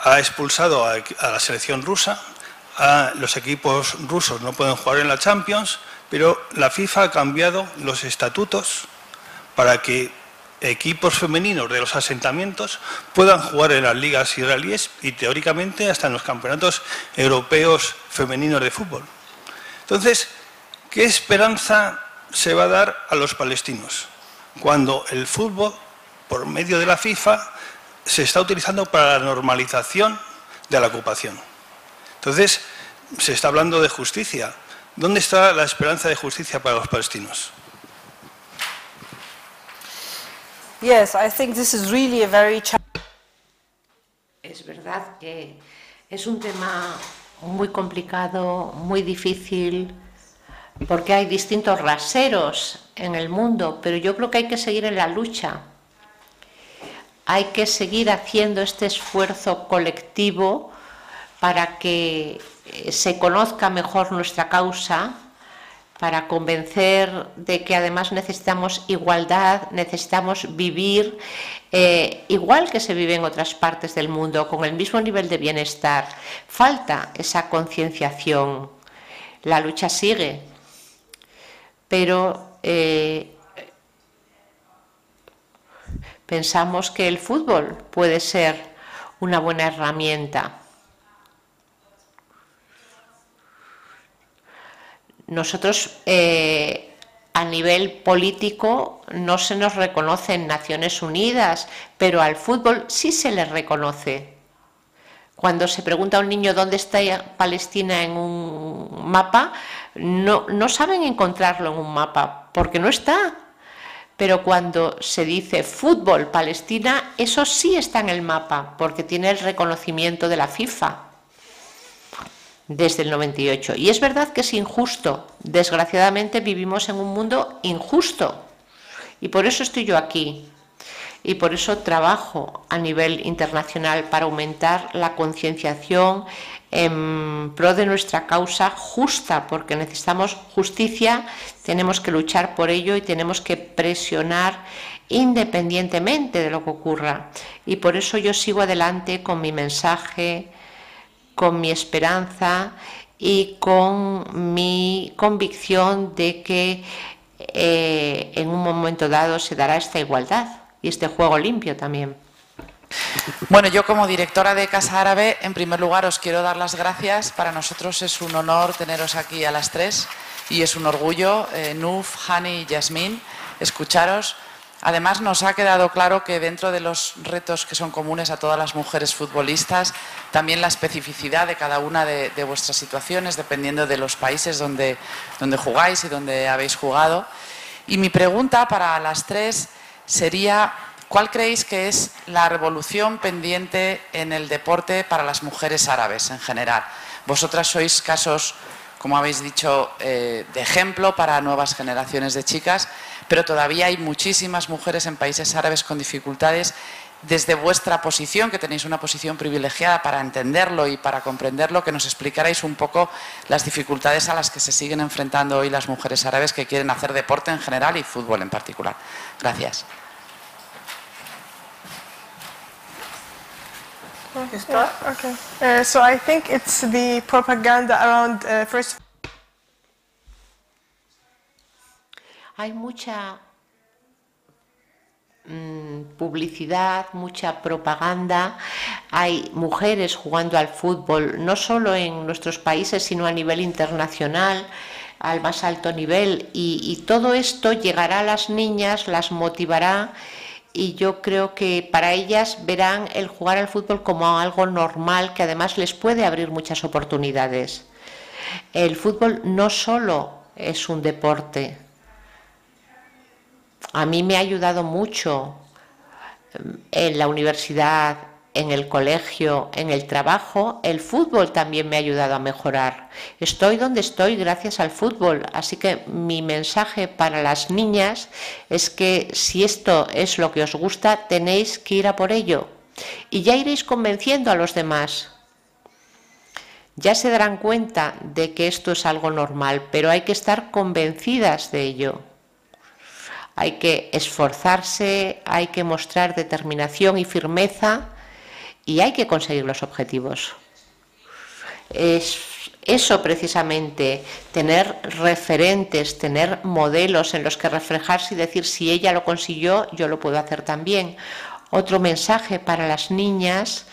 Speaker 9: ha expulsado a, la selección rusa los equipos rusos no pueden jugar en la Champions, pero la FIFA ha cambiado los estatutos para que equipos femeninos de los asentamientos puedan jugar en las ligas israelíes y teóricamente hasta en los campeonatos europeos femeninos de fútbol. Entonces, ¿qué esperanza se va a dar a los palestinos cuando el fútbol, por medio de la FIFA, se está utilizando para la normalización de la ocupación? Entonces, se está hablando de justicia. ¿Dónde está la esperanza de justicia para los palestinos?
Speaker 6: Yes, I think this is really a very Es verdad que es un tema muy complicado, muy difícil, porque hay distintos raseros en el mundo, pero yo creo que hay que seguir en la lucha. Hay que seguir haciendo este esfuerzo colectivo para que eh, se conozca mejor nuestra causa, para convencer de que además necesitamos igualdad, necesitamos vivir eh, igual que se vive en otras partes del mundo, con el mismo nivel de bienestar. Falta esa concienciación. La lucha sigue, pero eh, pensamos que el fútbol puede ser una buena herramienta. Nosotros eh, a nivel político no se nos reconoce en Naciones Unidas, pero al fútbol sí se le reconoce. Cuando se pregunta a un niño dónde está Palestina en un mapa, no, no saben encontrarlo en un mapa, porque no está. Pero cuando se dice fútbol Palestina, eso sí está en el mapa, porque tiene el reconocimiento de la FIFA desde el 98. Y es verdad que es injusto. Desgraciadamente vivimos en un mundo injusto. Y por eso estoy yo aquí. Y por eso trabajo a nivel internacional para aumentar la concienciación en pro de nuestra causa justa, porque necesitamos justicia, tenemos que luchar por ello y tenemos que presionar independientemente de lo que ocurra. Y por eso yo sigo adelante con mi mensaje, con mi esperanza y con mi convicción de que eh, en un momento dado se dará esta igualdad y este juego limpio también.
Speaker 10: Bueno, yo como directora de Casa Árabe, en primer lugar os quiero dar las gracias. Para nosotros es un honor teneros aquí a las tres y es un orgullo, eh, Nuf, Hani y Yasmín, escucharos. Además, nos ha quedado claro que dentro de los retos que son comunes a todas las mujeres futbolistas, también la especificidad de cada una de, vuestras situaciones, dependiendo de los países donde, donde jugáis y donde habéis jugado. Y mi pregunta para las tres sería, ¿cuál creéis que es la revolución pendiente en el deporte para las mujeres árabes en general? Vosotras sois casos como habéis dicho, eh, de ejemplo para nuevas generaciones de chicas, pero todavía hay muchísimas mujeres en países árabes con dificultades. Desde vuestra posición, que tenéis una posición privilegiada para entenderlo y para comprenderlo, que nos explicarais un poco las dificultades a las que se siguen enfrentando hoy las mujeres árabes que quieren hacer deporte en general y fútbol en particular. Gracias.
Speaker 5: Okay. Uh, so I think it's the propaganda around uh, first.
Speaker 6: Hay mucha mm, publicidad, mucha propaganda. Hay mujeres jugando al fútbol, no solo en nuestros países, sino a nivel internacional al más alto nivel y, y todo esto llegará a las niñas, las motivará y yo creo que para ellas verán el jugar al fútbol como algo normal que además les puede abrir muchas oportunidades. El fútbol no solo es un deporte. A mí me ha ayudado mucho en la universidad, en el colegio, en el trabajo, el fútbol también me ha ayudado a mejorar. Estoy donde estoy gracias al fútbol, así que mi mensaje para las niñas es que si esto es lo que os gusta, tenéis que ir a por ello y ya iréis convenciendo a los demás. Ya se darán cuenta de que esto es algo normal, pero hay que estar convencidas de ello. Hay que esforzarse, hay que mostrar determinación y firmeza y hay que conseguir los objetivos. Es eso precisamente, tener referentes, tener modelos en los que reflejarse y decir si ella lo consiguió, yo lo puedo hacer también. Otro mensaje para las niñas.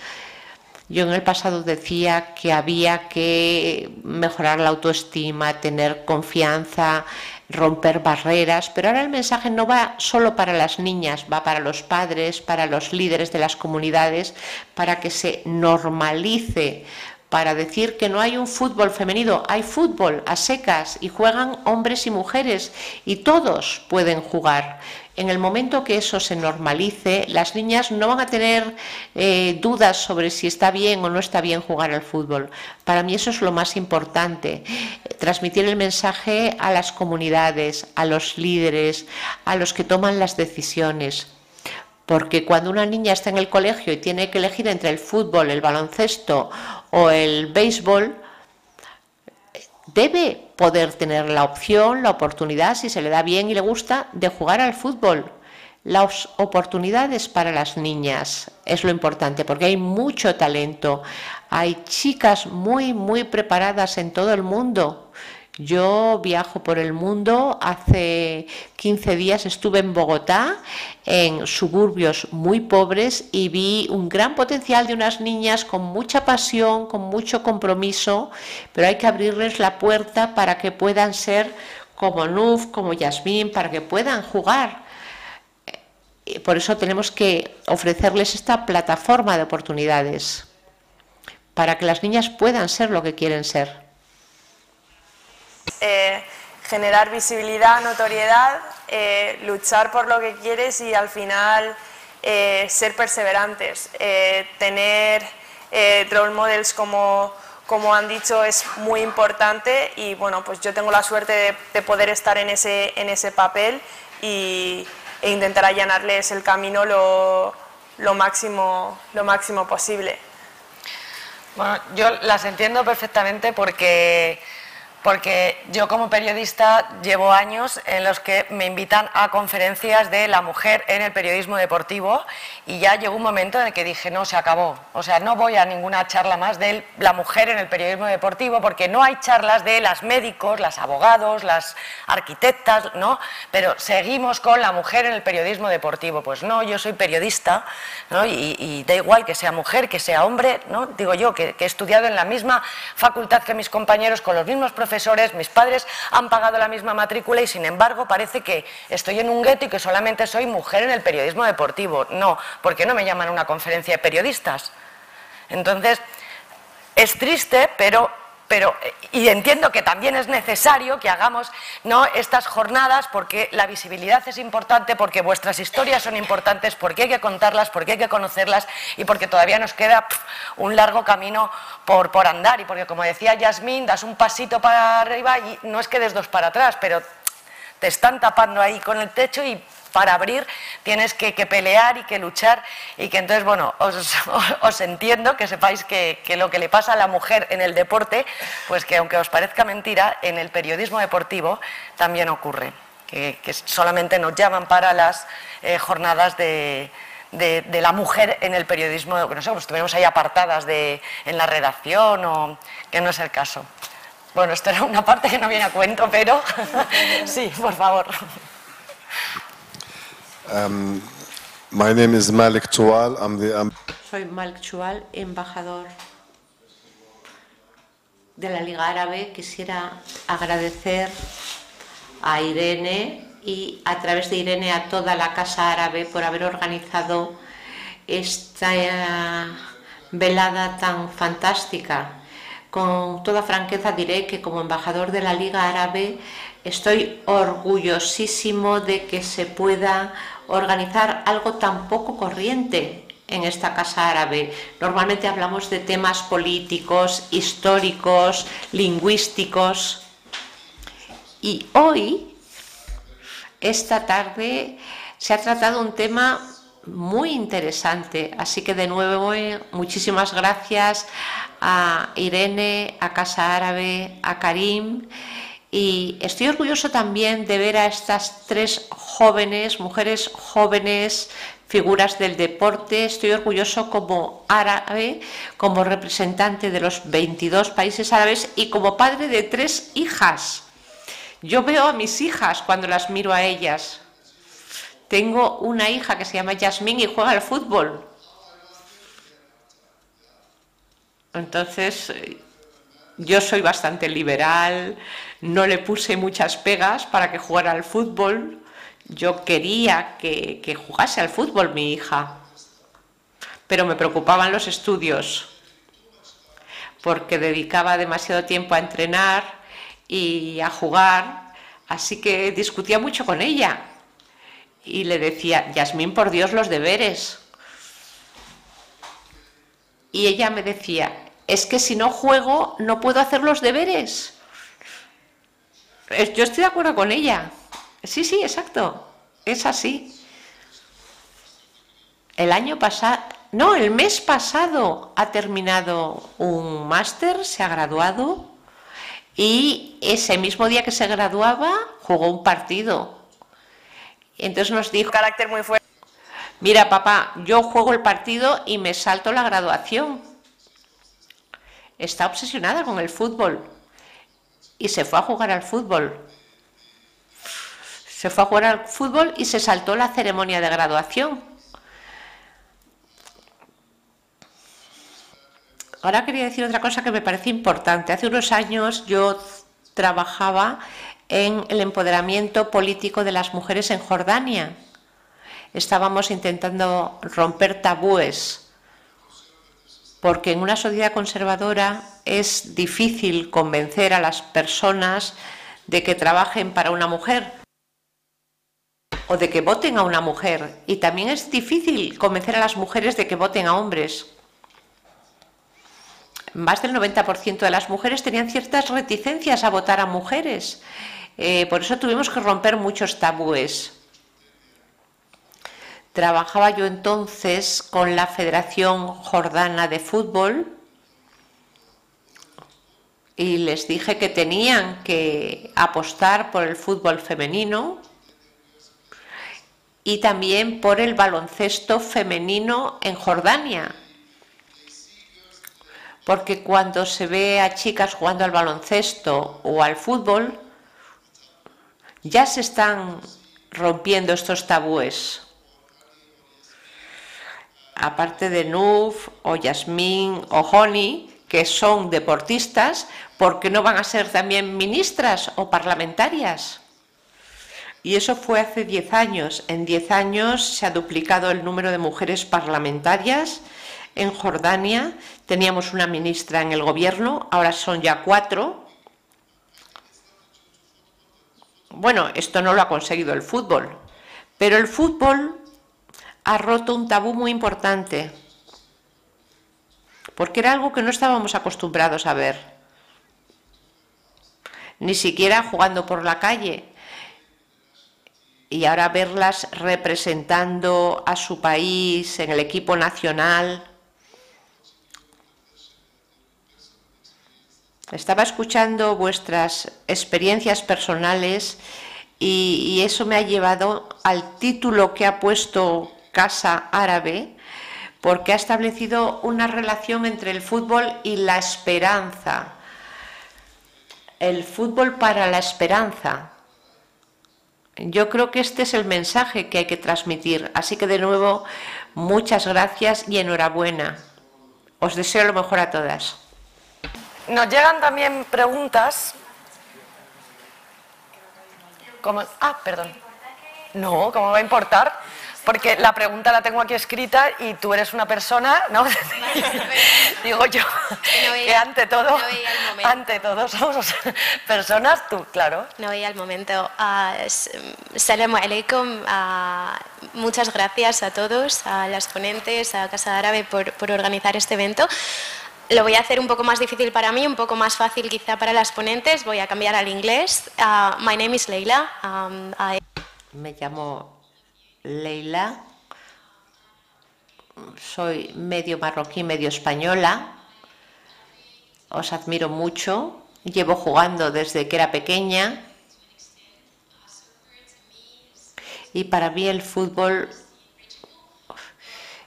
Speaker 6: Yo en el pasado decía que había que mejorar la autoestima, tener confianza, romper barreras, pero ahora el mensaje no va solo para las niñas, va para los padres, para los líderes de las comunidades, para que se normalice, para decir que no hay un fútbol femenino, hay fútbol a secas y juegan hombres y mujeres y todos pueden jugar. En el momento que eso se normalice, las niñas no van a tener eh, dudas sobre si está bien o no está bien jugar al fútbol. Para mí eso es lo más importante, transmitir el mensaje a las comunidades, a los líderes, a los que toman las decisiones. Porque cuando una niña está en el colegio y tiene que elegir entre el fútbol, el baloncesto o el béisbol, debe poder tener la opción, la oportunidad, si se le da bien y le gusta, de jugar al fútbol. Las oportunidades para las niñas es lo importante, porque hay mucho talento, hay chicas muy, muy preparadas en todo el mundo Yo viajo por el mundo, hace 15 días estuve en Bogotá, en suburbios muy pobres, y vi un gran potencial de unas niñas con mucha pasión, con mucho compromiso, pero hay que abrirles la puerta para que puedan ser como Nuf, como Yasmín, para que puedan jugar. Eh, por eso tenemos que ofrecerles esta plataforma de oportunidades, para que las niñas puedan ser lo que quieren ser.
Speaker 4: Eh, generar visibilidad, notoriedad, eh, luchar por lo que quieres y al final eh, ser perseverantes. tener role models como, como han dicho es muy importante y bueno, pues yo tengo la suerte de, poder estar en ese, en ese papel y, e intentar allanarles el camino lo, lo, máximo, lo máximo posible.
Speaker 3: Bueno, yo las entiendo perfectamente porque porque yo como periodista llevo años en los que me invitan a conferencias de la mujer en el periodismo deportivo y ya llegó un momento en el que dije, no, se acabó. O sea, no voy a ninguna charla más de la mujer en el periodismo deportivo porque no hay charlas de las médicos, las abogados, las arquitectas, ¿no? Pero seguimos con la mujer en el periodismo deportivo. Pues no, yo soy periodista ¿no? y, da igual que sea mujer, que sea hombre, ¿no? Digo yo, que, he estudiado en la misma facultad que mis compañeros, con los mismos profesores profesores, mis padres han pagado la misma matrícula y sin embargo parece que estoy en un gueto y que solamente soy mujer en el periodismo deportivo. No, ¿por qué no me llaman a una conferencia de periodistas? Entonces, es triste, pero pero y entiendo que también es necesario que hagamos ¿no? estas jornadas porque la visibilidad es importante, porque vuestras historias son importantes, porque hay que contarlas, porque hay que conocerlas y porque todavía nos queda un largo camino por, por andar y porque como decía Yasmín, das un pasito para arriba y no es que des dos para atrás, pero te están tapando ahí con el techo y para abrir tienes que, pelear y que luchar y que entonces, bueno, os, entiendo que sepáis que, lo que le pasa a la mujer en el deporte, pues que aunque os parezca mentira, en el periodismo deportivo también ocurre, que, solamente nos llaman para las eh, jornadas de, la mujer en el periodismo, no sé, pues estuvimos ahí apartadas de, en la redacción o que no es el caso. Bueno, esto era una parte que no viene a cuento, pero sí, por favor.
Speaker 11: Um, my name is Malik Chual. I'm the,
Speaker 6: Soy Malik Chual, embajador de la Liga Árabe. Quisiera agradecer a Irene y a través de Irene a toda la Casa Árabe por haber organizado esta eh, velada tan fantástica. Con toda franqueza diré que como embajador de la Liga Árabe estoy orgullosísimo de que se pueda organizar algo tan poco corriente en esta casa árabe. Normalmente hablamos de temas políticos, históricos, lingüísticos. Y hoy, esta tarde, se ha tratado un tema muy interesante. Así que de nuevo, muchísimas gracias a Irene, a Casa Árabe, a Karim. Y estoy orgulloso también de ver a estas tres jóvenes, mujeres jóvenes, figuras del deporte. Estoy orgulloso como árabe, como representante de los 22 países árabes y como padre de tres hijas. Yo veo a mis hijas cuando las miro a ellas. Tengo una hija que se llama Yasmín y juega al fútbol. Entonces, yo soy bastante liberal, no le puse muchas pegas para que jugara al fútbol. Yo quería que, jugase al fútbol mi hija, pero me preocupaban los estudios, porque dedicaba demasiado tiempo a entrenar y a jugar, así que discutía mucho con ella. Y le decía, Yasmín, por Dios, los deberes. Y ella me decía, es que si no juego no puedo hacer los deberes. Yo estoy de acuerdo con ella. Sí, sí, exacto. Es así. El año pasado, no, el mes pasado ha terminado un máster, se ha graduado y ese mismo día que se graduaba jugó un partido. Entonces nos dijo...
Speaker 4: Carácter muy fuerte.
Speaker 6: Mira, papá, yo juego el partido y me salto la graduación. Está obsesionada con el fútbol y se fue a jugar al fútbol. Se fue a jugar al fútbol y se saltó la ceremonia de graduación. Ahora quería decir otra cosa que me parece importante. Hace unos años yo trabajaba en el empoderamiento político de las mujeres en Jordania. Estábamos intentando romper tabúes, porque en una sociedad conservadora es difícil convencer a las personas de que trabajen para una mujer o de que voten a una mujer. Y también es difícil convencer a las mujeres de que voten a hombres. Más del 90% de las mujeres tenían ciertas reticencias a votar a mujeres. Eh, por eso tuvimos que romper muchos tabúes. Trabajaba yo entonces con la Federación Jordana de Fútbol y les dije que tenían que apostar por el fútbol femenino y también por el baloncesto femenino en Jordania. Porque cuando se ve a chicas jugando al baloncesto o al fútbol, ya se están rompiendo estos tabúes aparte de Nuf o Yasmín o Honey, que son deportistas, ¿por qué no van a ser también ministras o parlamentarias? Y eso fue hace 10 años. En 10 años se ha duplicado el número de mujeres parlamentarias. En Jordania teníamos una ministra en el gobierno, ahora son ya cuatro. Bueno, esto no lo ha conseguido el fútbol, pero el fútbol ha roto un tabú muy importante, porque era algo que no estábamos acostumbrados a ver, ni siquiera jugando por la calle. Y ahora verlas representando a su país en el equipo nacional. Estaba escuchando vuestras experiencias personales y, eso me ha llevado al título que ha puesto Casa Árabe, porque ha establecido una relación entre el fútbol y la esperanza. El fútbol para la esperanza. Yo creo que este es el mensaje que hay que transmitir. Así que de nuevo, muchas gracias y enhorabuena. Os deseo lo mejor a todas.
Speaker 3: Nos llegan también preguntas. Ah, perdón. No, ¿cómo va a importar? Porque la pregunta la tengo aquí escrita y tú eres una persona, ¿no? Digo yo, que ante todo, ante todo somos personas, tú, claro.
Speaker 12: No veía el momento. Uh, Salam alaikum. Uh, muchas gracias a todos, a las ponentes, a Casa Árabe por, por organizar este evento. Lo voy a hacer un poco más difícil para mí, un poco más fácil quizá para las ponentes. Voy a cambiar al inglés. Uh, my name is Leila. Um, I...
Speaker 6: Me llamo Leila, soy medio marroquí, medio española, os admiro mucho, llevo jugando desde que era pequeña. Y para mí el fútbol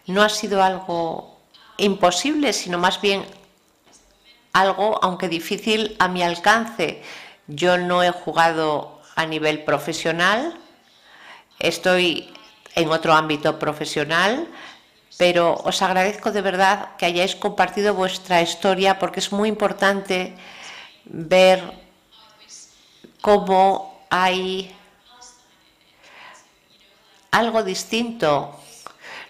Speaker 6: no ha sido algo imposible, sino más bien algo, aunque difícil, a mi alcance. Yo no he jugado a nivel profesional, estoy en otro ámbito profesional, pero os agradezco de verdad que hayáis compartido vuestra historia porque es muy importante ver cómo hay algo distinto.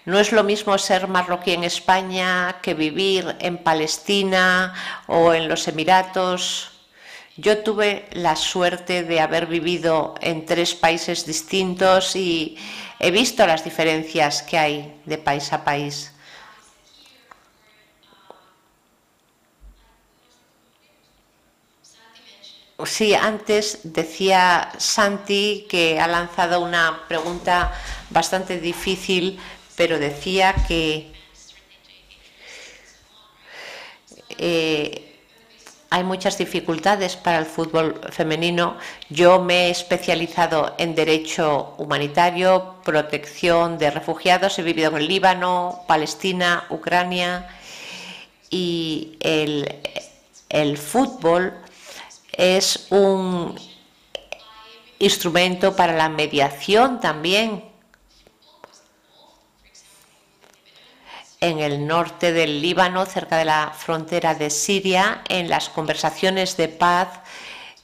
Speaker 6: No es lo mismo ser marroquí en España que vivir en Palestina o en los Emiratos. Yo tuve la suerte de haber vivido en tres países distintos y he visto las diferencias que hay de país a país. Sí, antes decía Santi que ha lanzado una pregunta bastante difícil, pero decía que eh, hay muchas dificultades para el fútbol femenino. Yo me he especializado en derecho humanitario, protección de refugiados. He vivido en el Líbano, Palestina, Ucrania y el, fútbol es un instrumento para la mediación también. En el norte del Líbano, cerca de la frontera de Siria, en las conversaciones de paz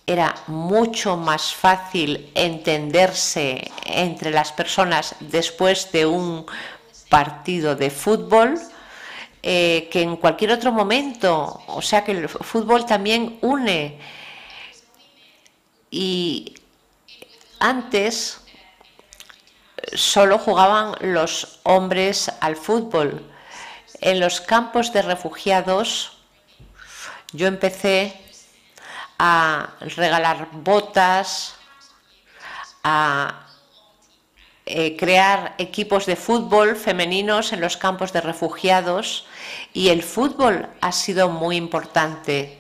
Speaker 6: era mucho más fácil entenderse entre las personas después de un partido de fútbol eh, que en cualquier otro momento. O sea que el fútbol también une. Y antes solo jugaban los hombres al fútbol. En los campos de refugiados yo empecé a regalar botas, a eh, crear equipos de fútbol femeninos en los campos de refugiados. Y el fútbol ha sido muy importante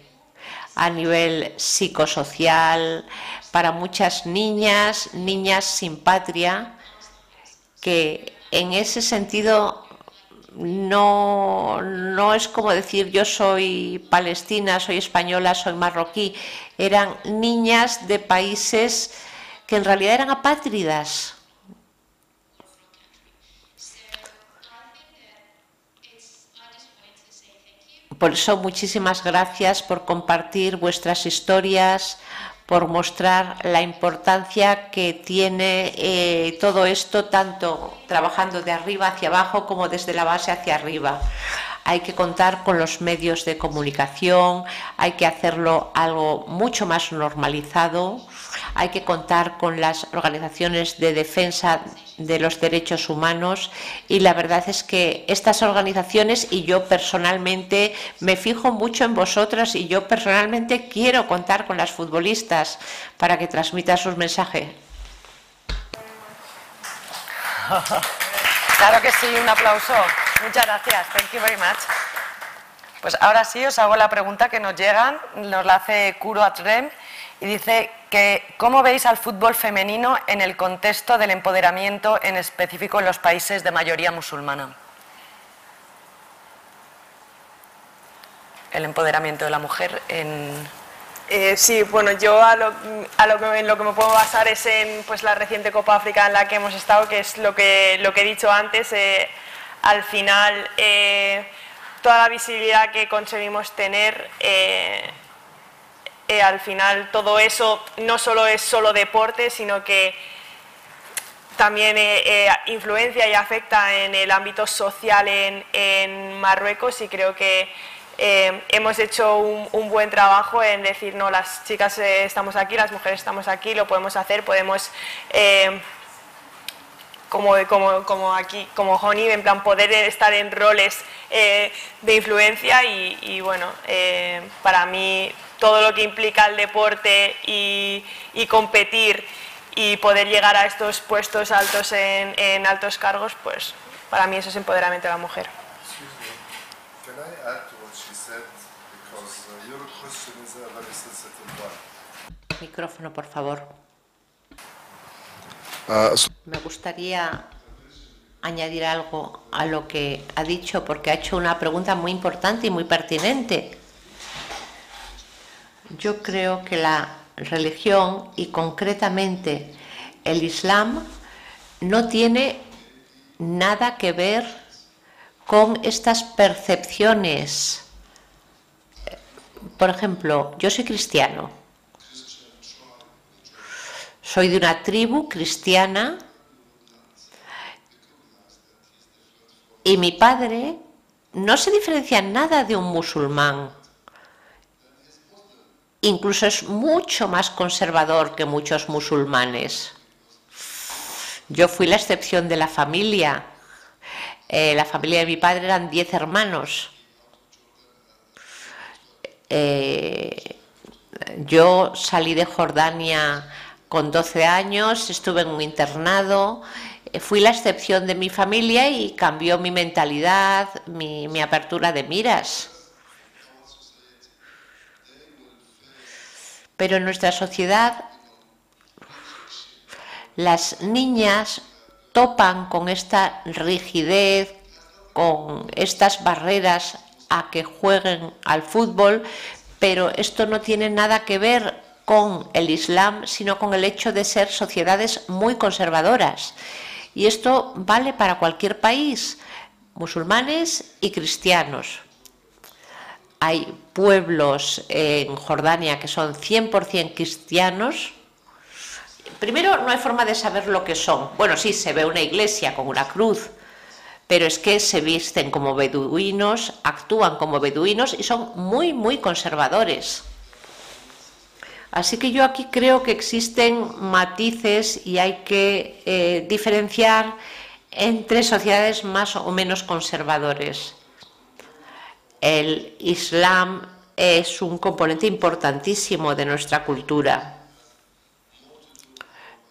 Speaker 6: a nivel psicosocial para muchas niñas, niñas sin patria, que en ese sentido no, no es como decir yo soy palestina, soy española, soy marroquí. Eran niñas de países que en realidad eran apátridas. Por eso muchísimas gracias por compartir vuestras historias, por mostrar la importancia que tiene eh, todo esto, tanto trabajando de arriba hacia abajo como desde la base hacia arriba. Hay que contar con los medios de comunicación, hay que hacerlo algo mucho más normalizado, hay que contar con las organizaciones de defensa de los derechos humanos y la verdad es que estas organizaciones y yo personalmente me fijo mucho en vosotras y yo personalmente quiero contar con las futbolistas para que transmitan sus mensajes.
Speaker 3: Claro que sí, un aplauso. Muchas gracias. Thank you very much. Pues ahora sí os hago la pregunta que nos llegan, nos la hace Kuro Atrem y dice que ¿cómo veis al fútbol femenino en el contexto del empoderamiento en específico en los países de mayoría musulmana? El empoderamiento de la mujer en,
Speaker 4: eh, sí, bueno, yo a lo, a lo, que, en lo que me puedo basar es en pues, la reciente Copa África en la que hemos estado, que es lo que, lo que he dicho antes. Eh, al final, eh, toda la visibilidad que conseguimos tener, al final todo eso no solo es solo deporte, sino que también influencia y afecta en el ámbito social en, en Marruecos y creo que eh, hemos hecho un, buen trabajo en decir, no, las chicas eh, estamos aquí, las mujeres estamos aquí, lo podemos hacer, podemos, eh, como, como, como, aquí, como Honey, en plan, poder estar en roles de influencia y, bueno, para mí todo lo que implica el deporte y, competir y poder llegar a estos puestos altos en, en altos cargos, pues para mí eso es empoderamiento de la mujer.
Speaker 6: Micrófono, por favor.
Speaker 11: Uh,
Speaker 6: Me gustaría añadir algo a lo que ha dicho, porque ha hecho una pregunta muy importante y muy pertinente. Yo creo que la religión y concretamente el Islam no tiene nada que ver con estas percepciones. Por ejemplo, yo soy cristiano soy de una tribu cristiana y mi padre no se diferencia en nada de un musulmán. Incluso es mucho más conservador que muchos musulmanes. Yo fui la excepción de la familia. Eh, la familia de mi padre eran diez hermanos. Eh, yo salí de Jordania con 12 años, estuve en un internado, eh, fui la excepción de mi familia y cambió mi mentalidad, mi apertura de miras. Pero en nuestra sociedad las niñas topan con esta rigidez, con estas barreras a que jueguen al fútbol, pero esto no tiene nada que ver con el Islam, sino con el hecho de ser sociedades muy conservadoras. Y esto vale para cualquier país, musulmanes y cristianos. Hay pueblos en Jordania que son 100% cristianos. Primero, no hay forma de saber lo que son. Bueno, sí, se ve una iglesia con una cruz, pero es que se visten como beduinos, actúan como beduinos y son muy, muy conservadores. Así que yo aquí creo que existen matices y hay que eh, diferenciar entre sociedades más o menos conservadores. El Islam es un componente importantísimo de nuestra cultura,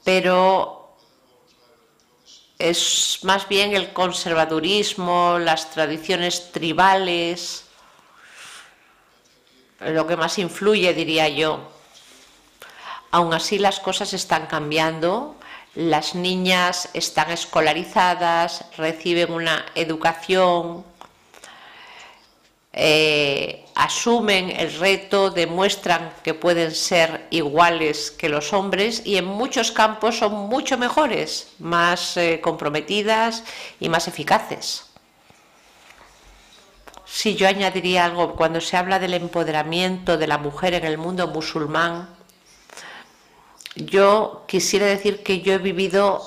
Speaker 6: pero es más bien el conservadurismo, las tradiciones tribales, lo que más influye, diría yo. Aún así las cosas están cambiando, las niñas están escolarizadas, reciben una educación, eh, asumen el reto, demuestran que pueden ser iguales que los hombres y en muchos campos son mucho mejores, más eh, comprometidas y más eficaces. Si yo añadiría algo, cuando se habla del empoderamiento de la mujer en el mundo musulmán, yo quisiera decir que yo he vivido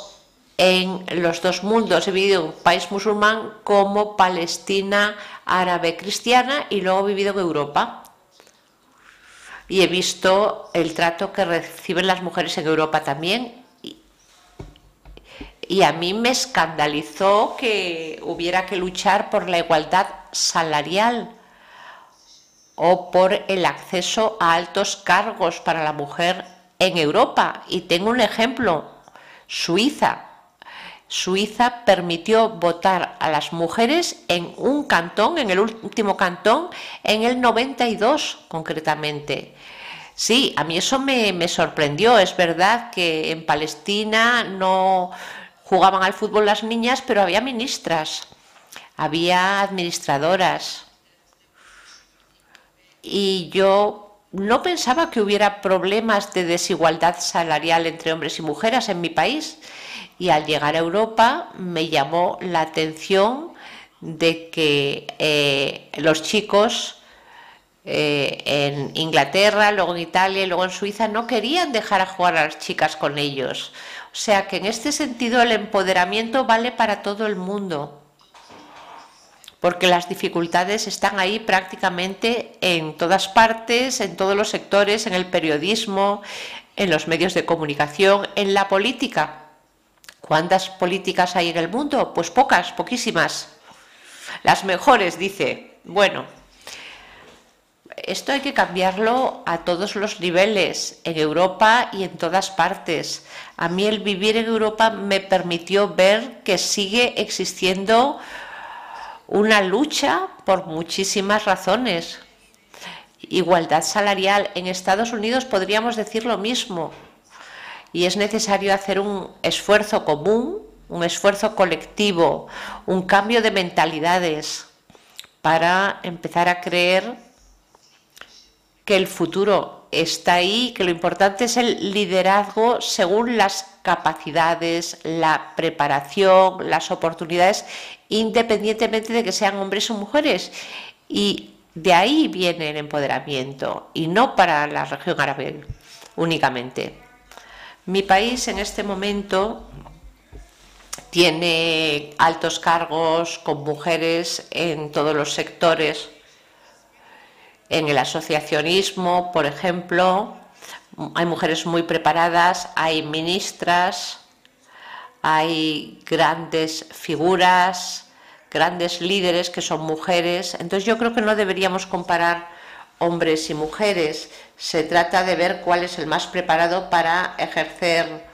Speaker 6: en los dos mundos. He vivido en un país musulmán como Palestina árabe cristiana y luego he vivido en Europa. Y he visto el trato que reciben las mujeres en Europa también. Y, a mí me escandalizó que hubiera que luchar por la igualdad salarial o por el acceso a altos cargos para la mujer en Europa. Y tengo un ejemplo, Suiza. Suiza permitió votar a las mujeres en un cantón, en el último cantón, en el 92 concretamente. Sí, a mí eso me, me sorprendió. Es verdad que en Palestina no jugaban al fútbol las niñas, pero había ministras, había administradoras. Y yo no pensaba que hubiera problemas de desigualdad salarial entre hombres y mujeres en mi país y al llegar a Europa me llamó la atención de que eh, los chicos eh, en Inglaterra, luego en Italia luego en Suiza no querían dejar a jugar a las chicas con ellos. O sea que en este sentido el empoderamiento vale para todo el mundo porque las dificultades están ahí prácticamente en todas partes, en todos los sectores, en el periodismo, en los medios de comunicación, en la política. ¿Cuántas políticas hay en el mundo? Pues pocas, poquísimas. Las mejores, dice. Bueno, esto hay que cambiarlo a todos los niveles, en Europa y en todas partes. A mí el vivir en Europa me permitió ver que sigue existiendo una lucha por muchísimas razones. Igualdad salarial. En Estados Unidos podríamos decir lo mismo. Y es necesario hacer un esfuerzo común, un esfuerzo colectivo, un cambio de mentalidades para empezar a creer que el futuro está ahí, que lo importante es el liderazgo según las capacidades, la preparación, las oportunidades, independientemente de que sean hombres o mujeres. Y de ahí viene el empoderamiento, y no para la región árabe únicamente. Mi país en este momento tiene altos cargos con mujeres en todos los sectores en el asociacionismo, por ejemplo, hay mujeres muy preparadas, hay ministras, hay grandes figuras, grandes líderes que son mujeres. Entonces yo creo que no deberíamos comparar hombres y mujeres. Se trata de ver cuál es el más preparado para ejercer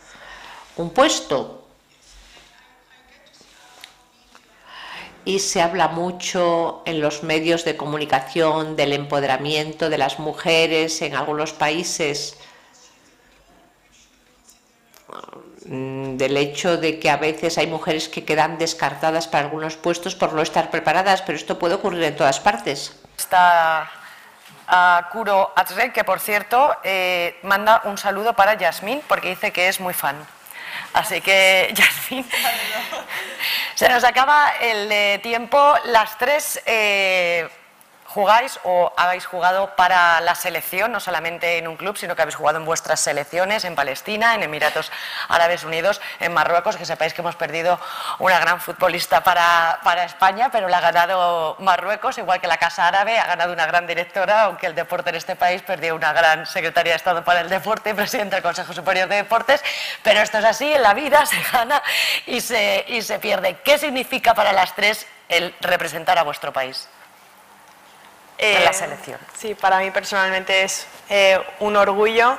Speaker 6: un puesto. y se habla mucho en los medios de comunicación del empoderamiento de las mujeres en algunos países, mm, del hecho de que a veces hay mujeres que quedan descartadas para algunos puestos por no estar preparadas, pero esto puede ocurrir en todas partes.
Speaker 3: Está a Kuro Atzrek, que por cierto eh, manda un saludo para Yasmín, porque dice que es muy fan. Así que, Yasmín, se nos acaba el eh, tiempo. Las tres eh, jugáis o habéis jugado para la selección, no solamente en un club, sino que habéis jugado en vuestras selecciones, en Palestina, en Emiratos Árabes Unidos, en Marruecos, que sepáis que hemos perdido una gran futbolista para, para España, pero la ha ganado Marruecos, igual que la Casa Árabe, ha ganado una gran directora, aunque el deporte en este país perdió una gran secretaria de Estado para el Deporte y presidente del Consejo Superior de Deportes, pero esto es así, en la vida se gana y se, y se pierde. ¿Qué significa para las tres el representar a vuestro país? En la
Speaker 4: Eh,
Speaker 3: selección.
Speaker 4: Sí, para mí personalmente es eh, un orgullo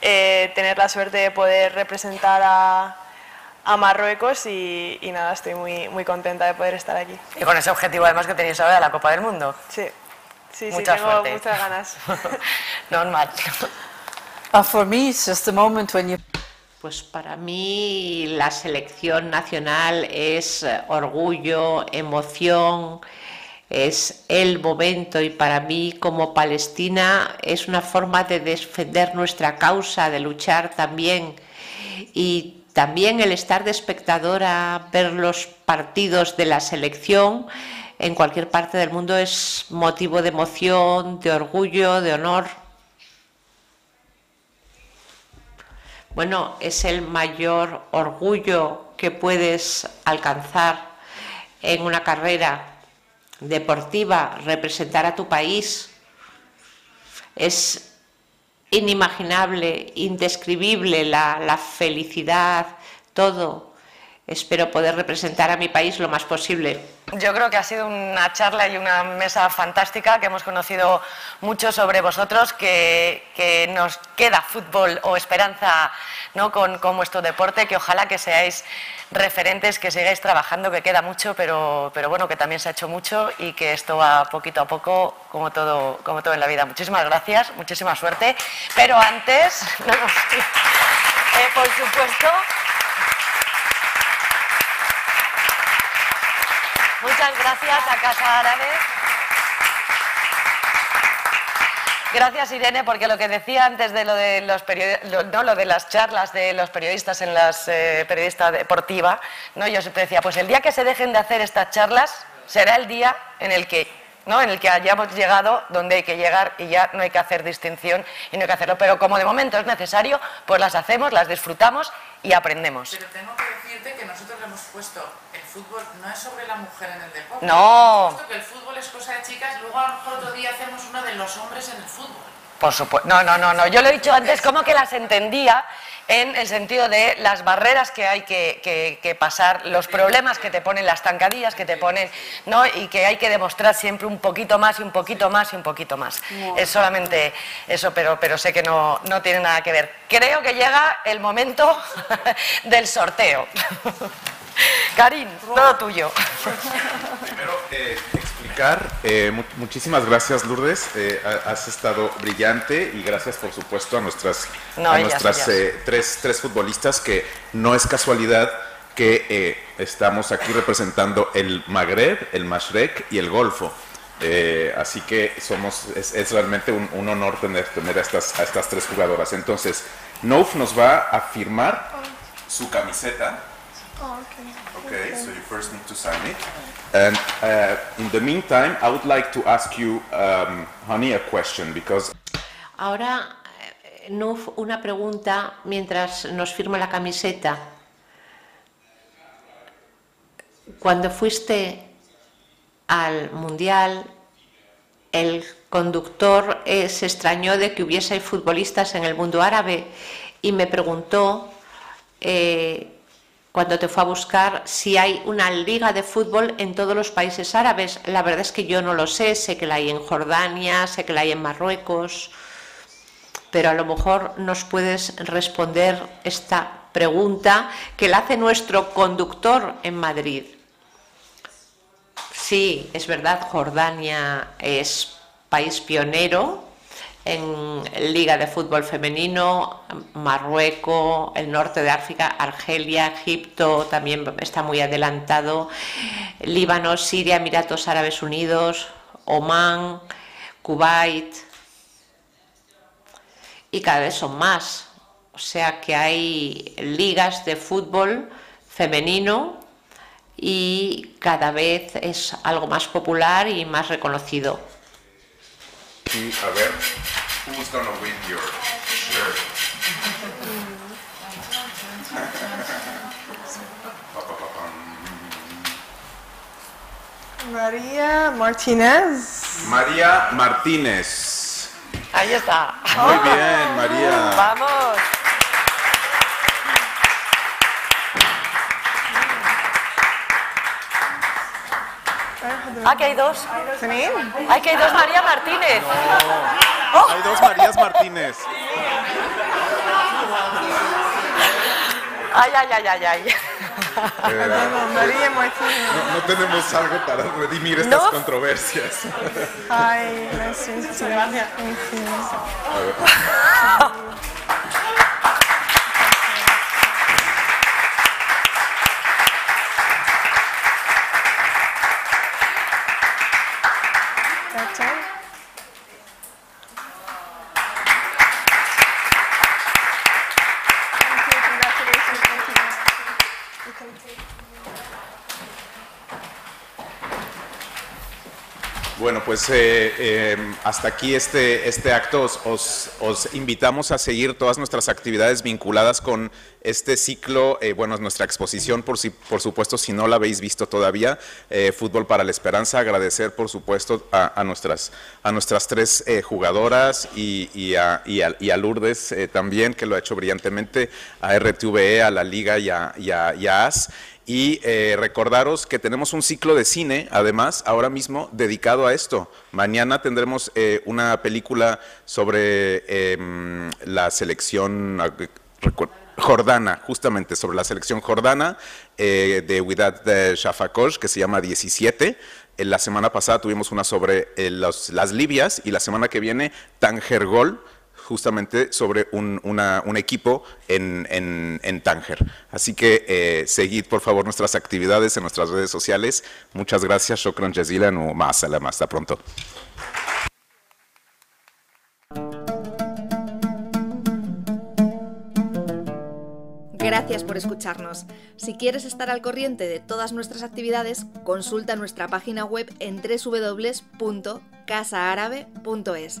Speaker 4: eh, tener la suerte de poder representar a, a Marruecos y, y nada, estoy muy, muy contenta de poder estar aquí.
Speaker 3: Y con ese objetivo además que tenéis ahora de la Copa del Mundo.
Speaker 4: Sí, sí, tengo
Speaker 3: suerte.
Speaker 4: muchas ganas.
Speaker 3: Normal.
Speaker 7: Uh, for me, it's just the moment when you
Speaker 6: Pues para mí la selección nacional es eh, orgullo, emoción, es el momento y para mí como Palestina es una forma de defender nuestra causa, de luchar también y también el estar de espectadora, ver los partidos de la selección en cualquier parte del mundo es motivo de emoción, de orgullo, de honor. Bueno, es el mayor orgullo que puedes alcanzar en una carrera deportiva, representar a tu país. Es inimaginable, indescribible la, la felicidad, todo. Espero poder representar a mi país lo más posible.
Speaker 3: Yo creo que ha sido una charla y una mesa fantástica, que hemos conocido mucho sobre vosotros, que, que nos queda fútbol o esperanza ¿no? con, con vuestro deporte, que ojalá que seáis referentes, que sigáis trabajando, que queda mucho, pero, pero bueno, que también se ha hecho mucho y que esto va poquito a poco, como todo, como todo en la vida. Muchísimas gracias, muchísima suerte, pero antes, eh, por supuesto, Muchas gracias a Casa Árabe. Gracias Irene, porque lo que decía antes de lo de los lo- no, lo de las charlas de los periodistas en las eh, periodistas deportiva, no, yo siempre decía, pues el día que se dejen de hacer estas charlas será el día en el que ¿no? en el que hayamos llegado donde hay que llegar y ya no hay que hacer distinción y no hay que hacerlo. Pero como de momento es necesario, pues las hacemos, las disfrutamos y aprendemos.
Speaker 10: Pero tengo que decirte que nosotros le hemos puesto el fútbol no es sobre la mujer en el deporte.
Speaker 3: No.
Speaker 10: Puesto que el fútbol es cosa de chicas, luego a lo mejor otro día hacemos uno de los hombres en el fútbol.
Speaker 3: Por supuesto. No, no, no, no. Yo lo he dicho antes, como que las entendía en el sentido de las barreras que hay que, que- que pasar, los problemas que te ponen, las tancadillas que te ponen, ¿no? Y que hay que demostrar siempre un poquito más y un poquito más y un poquito más.
Speaker 10: No.
Speaker 3: Es solamente eso, pero, pero sé que no, no tiene nada que ver. Creo que llega el momento del sorteo. Karim, todo tuyo.
Speaker 2: Primero, eh, explicar, eh, mu- muchísimas gracias Lourdes, eh, ha- has estado brillante y gracias por supuesto a nuestras,
Speaker 3: No,
Speaker 2: a
Speaker 3: ellas,
Speaker 2: nuestras
Speaker 3: ellas.
Speaker 2: eh, tres, tres futbolistas que no es casualidad que eh, estamos aquí representando el Magreb, el Mashrek y el Golfo. Eh, así que somos, es, es realmente un, un honor tener, tener a, estas, a estas tres jugadoras. Entonces, Nouf nos va a firmar su camiseta.
Speaker 5: Oh, okay.
Speaker 2: Okay, so you first need to sign it. And uh, in the meantime, I would like to ask you, um, Honey, a question because
Speaker 6: Ahora, eh, Nuf, una pregunta mientras nos firma la camiseta. Cuando fuiste al Mundial, el conductor eh, se extrañó de que hubiese futbolistas en el mundo árabe y me preguntó, eh, cuando te fue a buscar, si hay una liga de fútbol en todos los países árabes. La verdad es que yo no lo sé, sé que la hay en Jordania, sé que la hay en Marruecos, pero a lo mejor nos puedes responder esta pregunta que la hace nuestro conductor en Madrid. Sí, es verdad, Jordania es país pionero en Liga de Fútbol Femenino, Marruecos, el norte de África, Argelia, Egipto también está muy adelantado, Líbano, Siria, Emiratos Árabes Unidos, Omán, Kuwait, y cada vez son más. O sea que hay ligas de fútbol femenino y cada vez es algo más popular y más reconocido.
Speaker 2: Y a ver, who's gonna win your shirt?
Speaker 5: María Martínez.
Speaker 2: María Martínez.
Speaker 3: Ahí está.
Speaker 2: Muy bien, María.
Speaker 3: Vamos. Ah, que hay dos. Hay que hay dos María Martínez. Oh.
Speaker 2: Hay dos Marías Martínez.
Speaker 3: Ay, ay, ay, ay, ay.
Speaker 2: Eh, no, no tenemos algo para redimir estas
Speaker 3: No.
Speaker 2: controversias.
Speaker 5: Ay, gracias. Gracias.
Speaker 2: A ver.
Speaker 5: That's all. Thank you. Congratulations. Thank you. You can take-
Speaker 2: Bueno, pues eh, eh, hasta aquí este, este acto. Os, os- os invitamos a seguir todas nuestras actividades vinculadas con este ciclo. eh, bueno, es nuestra exposición, por, si, por supuesto, si no la habéis visto todavía, eh, Fútbol para la Esperanza. Agradecer, por supuesto, a, nuestras, a nuestras tres jugadoras y, y a, y a- y a Lourdes también, que lo ha hecho brillantemente, a RTVE, a la Liga y a- y a AS. Y eh, recordaros que tenemos un ciclo de cine, además, ahora mismo dedicado a esto. Mañana tendremos eh, una película sobre em, la selección ah, jordana, justamente sobre la selección jordana eh, de Widad de Shafakosh, que se llama 17. Eh, La semana pasada tuvimos una sobre eh, los- las Libias y la semana que viene Tangergol, justamente sobre un, equipo en, en- Tánger. Así que eh, seguid por favor nuestras actividades en nuestras redes sociales. Muchas gracias, shukran jazilan o más. Hasta pronto.
Speaker 1: Gracias por escucharnos. Si quieres estar al corriente de todas nuestras actividades, consulta nuestra página web en www.casaarabe.es.